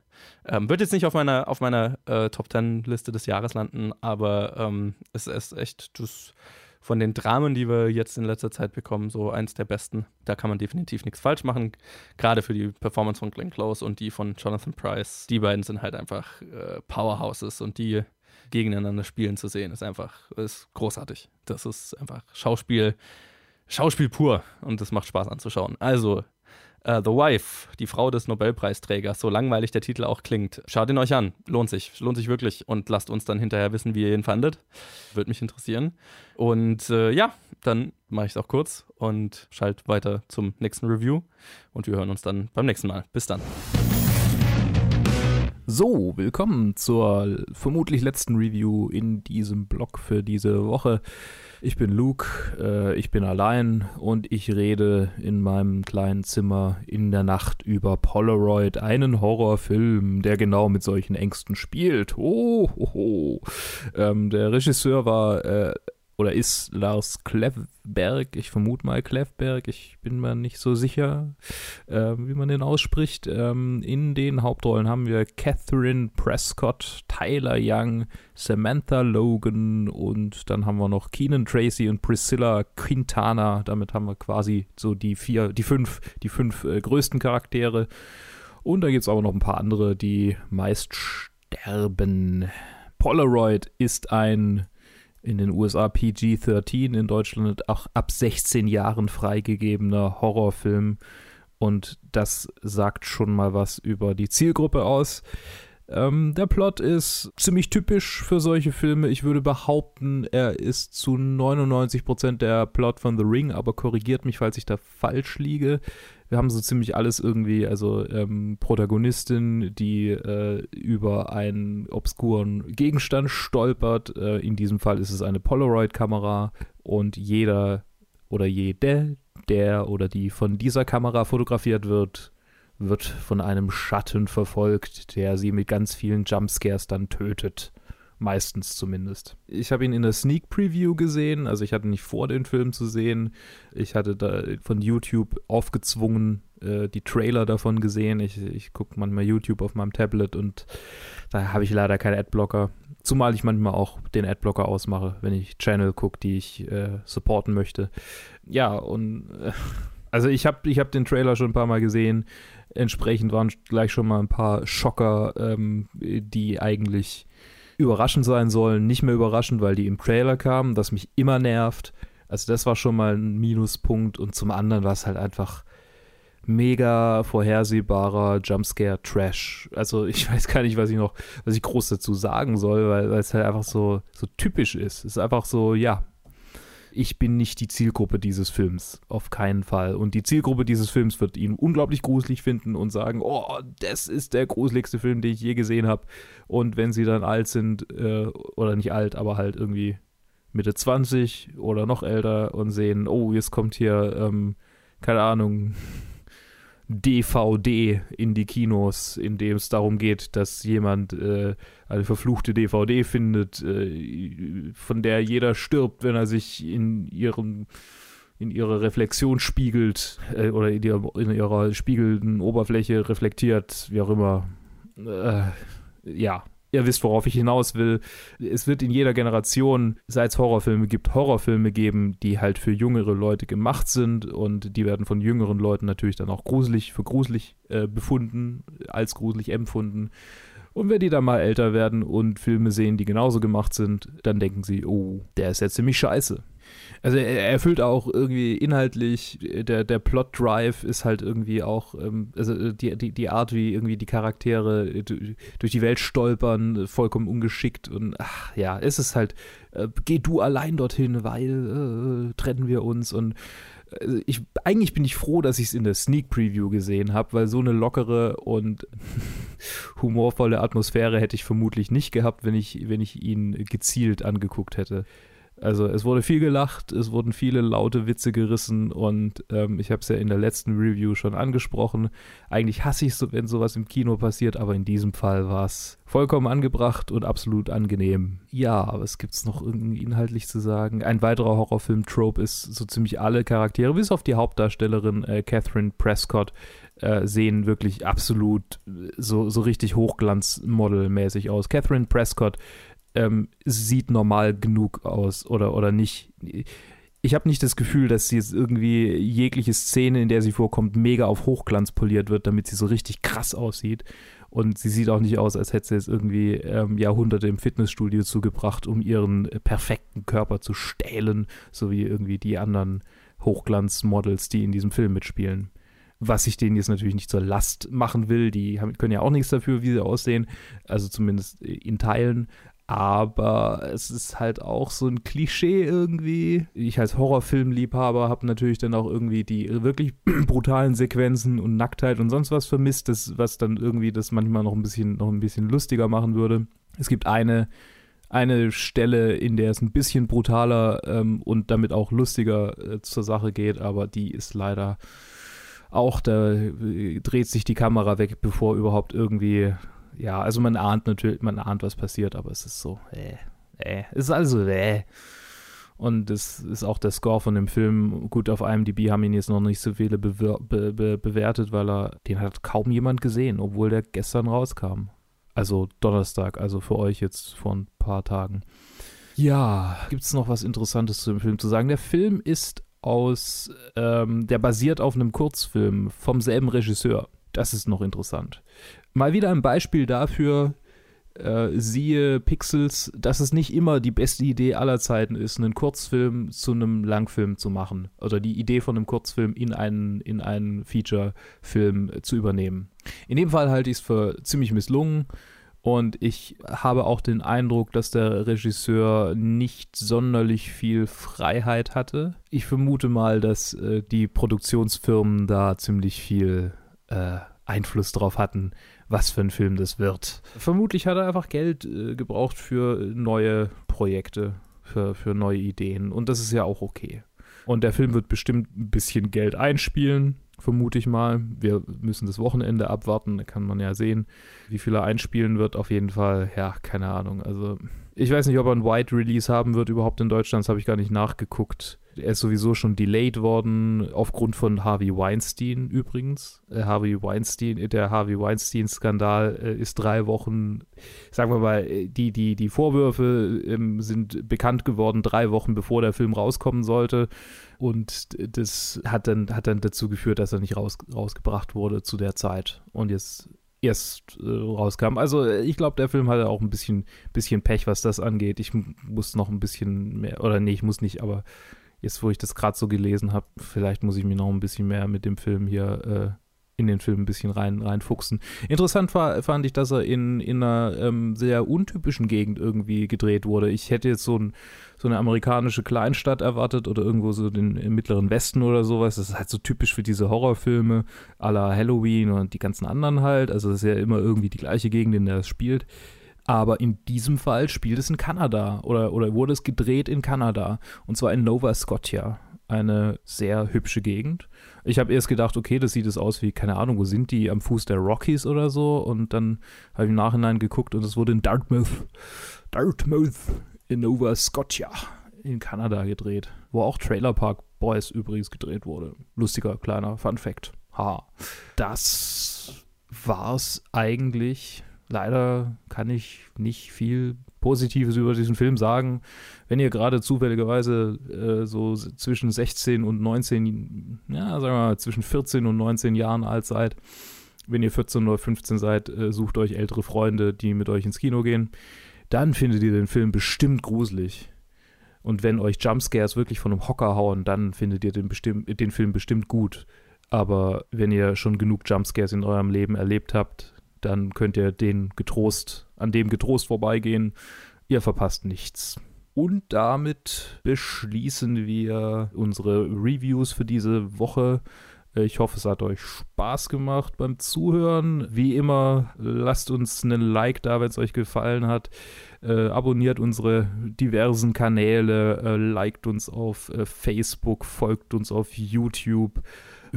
Ähm, wird jetzt nicht auf meiner, auf meiner äh, Top 10 Liste des Jahres landen, aber ähm, es ist echt das, von den Dramen, die wir jetzt in letzter Zeit bekommen, so eins der besten. Da kann man definitiv nichts falsch machen. Gerade für die Performance von Glenn Close und die von Jonathan Price. Die beiden sind halt einfach äh, Powerhouses und die gegeneinander spielen zu sehen, ist einfach ist großartig. Das ist einfach Schauspiel, Schauspiel pur und das macht Spaß anzuschauen. Also Uh, The Wife, die Frau des Nobelpreisträgers, so langweilig der Titel auch klingt. Schaut ihn euch an. Lohnt sich. Lohnt sich wirklich. Und lasst uns dann hinterher wissen, wie ihr ihn fandet. Würde mich interessieren. Und äh, ja, dann mache ich es auch kurz und schalte weiter zum nächsten Review. Und wir hören uns dann beim nächsten Mal. Bis dann. So, willkommen zur vermutlich letzten Review in diesem Blog für diese Woche. Ich bin Luke, äh, ich bin allein und ich rede in meinem kleinen Zimmer in der Nacht über Polaroid, einen Horrorfilm, der genau mit solchen Ängsten spielt. Oh, oh, oh. Ähm, der Regisseur war äh, oder ist Lars Klevberg, ich vermute mal Klevberg, ich bin mir nicht so sicher, äh, wie man den ausspricht. Ähm, in den Hauptrollen haben wir Catherine Prescott, Tyler Young, Samantha Logan und dann haben wir noch Keenan Tracy und Priscilla Quintana. Damit haben wir quasi so die vier, die fünf, die fünf äh, größten Charaktere. Und da gibt es aber noch ein paar andere, die meist sterben. Polaroid ist ein in den USA PG-13, in Deutschland auch ab 16 Jahren freigegebener Horrorfilm. Und das sagt schon mal was über die Zielgruppe aus. Ähm, der Plot ist ziemlich typisch für solche Filme. Ich würde behaupten, er ist zu 99% der Plot von The Ring, aber korrigiert mich, falls ich da falsch liege. Wir haben so ziemlich alles irgendwie, also ähm, Protagonistin, die äh, über einen obskuren Gegenstand stolpert. Äh, in diesem Fall ist es eine Polaroid-Kamera und jeder oder jede, der oder die von dieser Kamera fotografiert wird, wird von einem Schatten verfolgt, der sie mit ganz vielen Jumpscares dann tötet. Meistens zumindest. Ich habe ihn in der Sneak Preview gesehen, also ich hatte nicht vor, den Film zu sehen. Ich hatte da von YouTube aufgezwungen äh, die Trailer davon gesehen. Ich, ich gucke manchmal YouTube auf meinem Tablet und da habe ich leider keinen Adblocker. Zumal ich manchmal auch den Adblocker ausmache, wenn ich Channel gucke, die ich äh, supporten möchte. Ja, und äh, also ich habe ich hab den Trailer schon ein paar Mal gesehen. Entsprechend waren gleich schon mal ein paar Schocker, ähm, die eigentlich überraschend sein sollen, nicht mehr überraschend, weil die im Trailer kamen, das mich immer nervt. Also das war schon mal ein Minuspunkt und zum anderen war es halt einfach mega vorhersehbarer Jumpscare-Trash. Also ich (laughs) weiß gar nicht, was ich noch, was ich groß dazu sagen soll, weil, weil es halt einfach so, so typisch ist. Es ist einfach so, ja, ich bin nicht die Zielgruppe dieses Films. Auf keinen Fall. Und die Zielgruppe dieses Films wird ihn unglaublich gruselig finden und sagen, oh, das ist der gruseligste Film, den ich je gesehen habe. Und wenn sie dann alt sind, äh, oder nicht alt, aber halt irgendwie Mitte 20 oder noch älter und sehen, oh, jetzt kommt hier, ähm, keine Ahnung, DVD in die Kinos, in dem es darum geht, dass jemand äh, eine verfluchte DVD findet, äh, von der jeder stirbt, wenn er sich in ihrem in ihrer Reflexion spiegelt äh, oder in ihrer, in ihrer spiegelnden Oberfläche reflektiert, wie auch immer. Äh, ja, ihr wisst, worauf ich hinaus will. Es wird in jeder Generation, seit es Horrorfilme gibt, Horrorfilme geben, die halt für jüngere Leute gemacht sind und die werden von jüngeren Leuten natürlich dann auch gruselig, für gruselig äh, befunden, als gruselig empfunden. Und wenn die dann mal älter werden und Filme sehen, die genauso gemacht sind, dann denken sie, oh, der ist ja ziemlich scheiße. Also er erfüllt auch irgendwie inhaltlich, der, der Plot-Drive ist halt irgendwie auch, ähm, also die, die, die Art, wie irgendwie die Charaktere durch die Welt stolpern, vollkommen ungeschickt und ach ja, es ist halt, äh, geh du allein dorthin, weil äh, trennen wir uns und äh, ich, eigentlich bin ich froh, dass ich es in der Sneak Preview gesehen habe, weil so eine lockere und (laughs) humorvolle Atmosphäre hätte ich vermutlich nicht gehabt, wenn ich, wenn ich ihn gezielt angeguckt hätte. Also es wurde viel gelacht, es wurden viele laute Witze gerissen und ähm, ich habe es ja in der letzten Review schon angesprochen. Eigentlich hasse ich es, wenn sowas im Kino passiert, aber in diesem Fall war es vollkommen angebracht und absolut angenehm. Ja, aber es gibt es noch irgendwie inhaltlich zu sagen. Ein weiterer Horrorfilm-Trope ist so ziemlich alle Charaktere, bis auf die Hauptdarstellerin äh, Catherine Prescott, äh, sehen wirklich absolut so, so richtig Hochglanzmodel-mäßig aus. Catherine Prescott ähm, sieht normal genug aus oder, oder nicht. Ich habe nicht das Gefühl, dass jetzt irgendwie jegliche Szene, in der sie vorkommt, mega auf Hochglanz poliert wird, damit sie so richtig krass aussieht. Und sie sieht auch nicht aus, als hätte sie jetzt irgendwie ähm, Jahrhunderte im Fitnessstudio zugebracht, um ihren perfekten Körper zu stählen, so wie irgendwie die anderen Hochglanzmodels, die in diesem Film mitspielen was ich denen jetzt natürlich nicht zur Last machen will. Die haben, können ja auch nichts dafür, wie sie aussehen, also zumindest in Teilen aber es ist halt auch so ein Klischee irgendwie. Ich als Horrorfilmliebhaber habe natürlich dann auch irgendwie die wirklich (clears throat) brutalen Sequenzen und Nacktheit und sonst was vermisst, das, was dann irgendwie das manchmal noch ein bisschen, noch ein bisschen lustiger machen würde. Es gibt eine, eine Stelle, in der es ein bisschen brutaler ähm, und damit auch lustiger äh, zur Sache geht, aber die ist leider auch, da äh, dreht sich die Kamera weg, bevor überhaupt irgendwie ja, also man ahnt natürlich, man ahnt, was passiert, aber es ist so, äh, äh, es ist also, äh. Und das ist auch der Score von dem Film. Gut, auf IMDb haben ihn jetzt noch nicht so viele be be bewertet, weil er, den hat kaum jemand gesehen, obwohl der gestern rauskam. Also Donnerstag, also für euch jetzt vor ein paar Tagen. Ja, gibt es noch was Interessantes zu dem Film zu sagen? Der Film ist aus, ähm, der basiert auf einem Kurzfilm vom selben Regisseur. Das ist noch interessant mal wieder ein Beispiel dafür, äh, siehe Pixels, dass es nicht immer die beste Idee aller Zeiten ist, einen Kurzfilm zu einem Langfilm zu machen. Oder die Idee von einem Kurzfilm in einen, in einen Feature-Film zu übernehmen. In dem Fall halte ich es für ziemlich misslungen. Und ich habe auch den Eindruck, dass der Regisseur nicht sonderlich viel Freiheit hatte. Ich vermute mal, dass äh, die Produktionsfirmen da ziemlich viel äh, Einfluss drauf hatten, was für ein Film das wird. Vermutlich hat er einfach Geld äh, gebraucht für neue Projekte, für, für neue Ideen. Und das ist ja auch okay. Und der Film wird bestimmt ein bisschen Geld einspielen. Vermute ich mal. Wir müssen das Wochenende abwarten, da kann man ja sehen, wie viel er einspielen wird. Auf jeden Fall, ja, keine Ahnung. Also ich weiß nicht, ob er ein Wide Release haben wird überhaupt in Deutschland, das habe ich gar nicht nachgeguckt. Er ist sowieso schon delayed worden, aufgrund von Harvey Weinstein übrigens. Äh, Harvey Weinstein, der Harvey Weinstein-Skandal äh, ist drei Wochen, sagen wir mal, äh, die, die, die Vorwürfe ähm, sind bekannt geworden, drei Wochen bevor der Film rauskommen sollte. Und das hat dann, hat dann dazu geführt, dass er nicht raus, rausgebracht wurde zu der Zeit. Und jetzt erst äh, rauskam. Also ich glaube, der Film hatte auch ein bisschen, bisschen Pech, was das angeht. Ich muss noch ein bisschen mehr, oder nee, ich muss nicht, aber jetzt, wo ich das gerade so gelesen habe, vielleicht muss ich mich noch ein bisschen mehr mit dem Film hier äh, in den Film ein bisschen rein, reinfuchsen. Interessant war, fand ich, dass er in, in einer ähm, sehr untypischen Gegend irgendwie gedreht wurde. Ich hätte jetzt so, ein, so eine amerikanische Kleinstadt erwartet oder irgendwo so den, im mittleren Westen oder sowas. Das ist halt so typisch für diese Horrorfilme à la Halloween und die ganzen anderen halt. Also das ist ja immer irgendwie die gleiche Gegend, in der es spielt. Aber in diesem Fall spielt es in Kanada oder, oder wurde es gedreht in Kanada. Und zwar in Nova Scotia. Eine sehr hübsche Gegend. Ich habe erst gedacht, okay, das sieht es aus wie, keine Ahnung, wo sind die? Am Fuß der Rockies oder so. Und dann habe ich im Nachhinein geguckt und es wurde in Dartmouth, Dartmouth in Nova Scotia in Kanada gedreht. Wo auch Trailer Park Boys übrigens gedreht wurde. Lustiger kleiner Fun Fact. Ha. Das war's eigentlich leider kann ich nicht viel Positives über diesen Film sagen. Wenn ihr gerade zufälligerweise äh, so zwischen 16 und 19, ja, sagen wir mal, zwischen 14 und 19 Jahren alt seid, wenn ihr 14 oder 15 seid, äh, sucht euch ältere Freunde, die mit euch ins Kino gehen. Dann findet ihr den Film bestimmt gruselig. Und wenn euch Jumpscares wirklich von einem Hocker hauen, dann findet ihr den, den Film bestimmt gut. Aber wenn ihr schon genug Jumpscares in eurem Leben erlebt habt, dann könnt ihr den getrost, an dem getrost vorbeigehen. Ihr verpasst nichts. Und damit beschließen wir unsere Reviews für diese Woche. Ich hoffe, es hat euch Spaß gemacht beim Zuhören. Wie immer, lasst uns einen Like da, wenn es euch gefallen hat. Äh, abonniert unsere diversen Kanäle, äh, liked uns auf äh, Facebook, folgt uns auf YouTube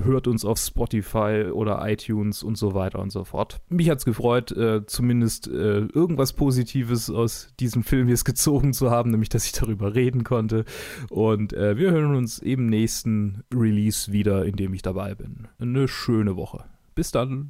hört uns auf Spotify oder iTunes und so weiter und so fort. Mich hat es gefreut, äh, zumindest äh, irgendwas Positives aus diesem Film jetzt (laughs) gezogen zu haben, nämlich dass ich darüber reden konnte. Und äh, wir hören uns im nächsten Release wieder, in dem ich dabei bin. Eine schöne Woche. Bis dann.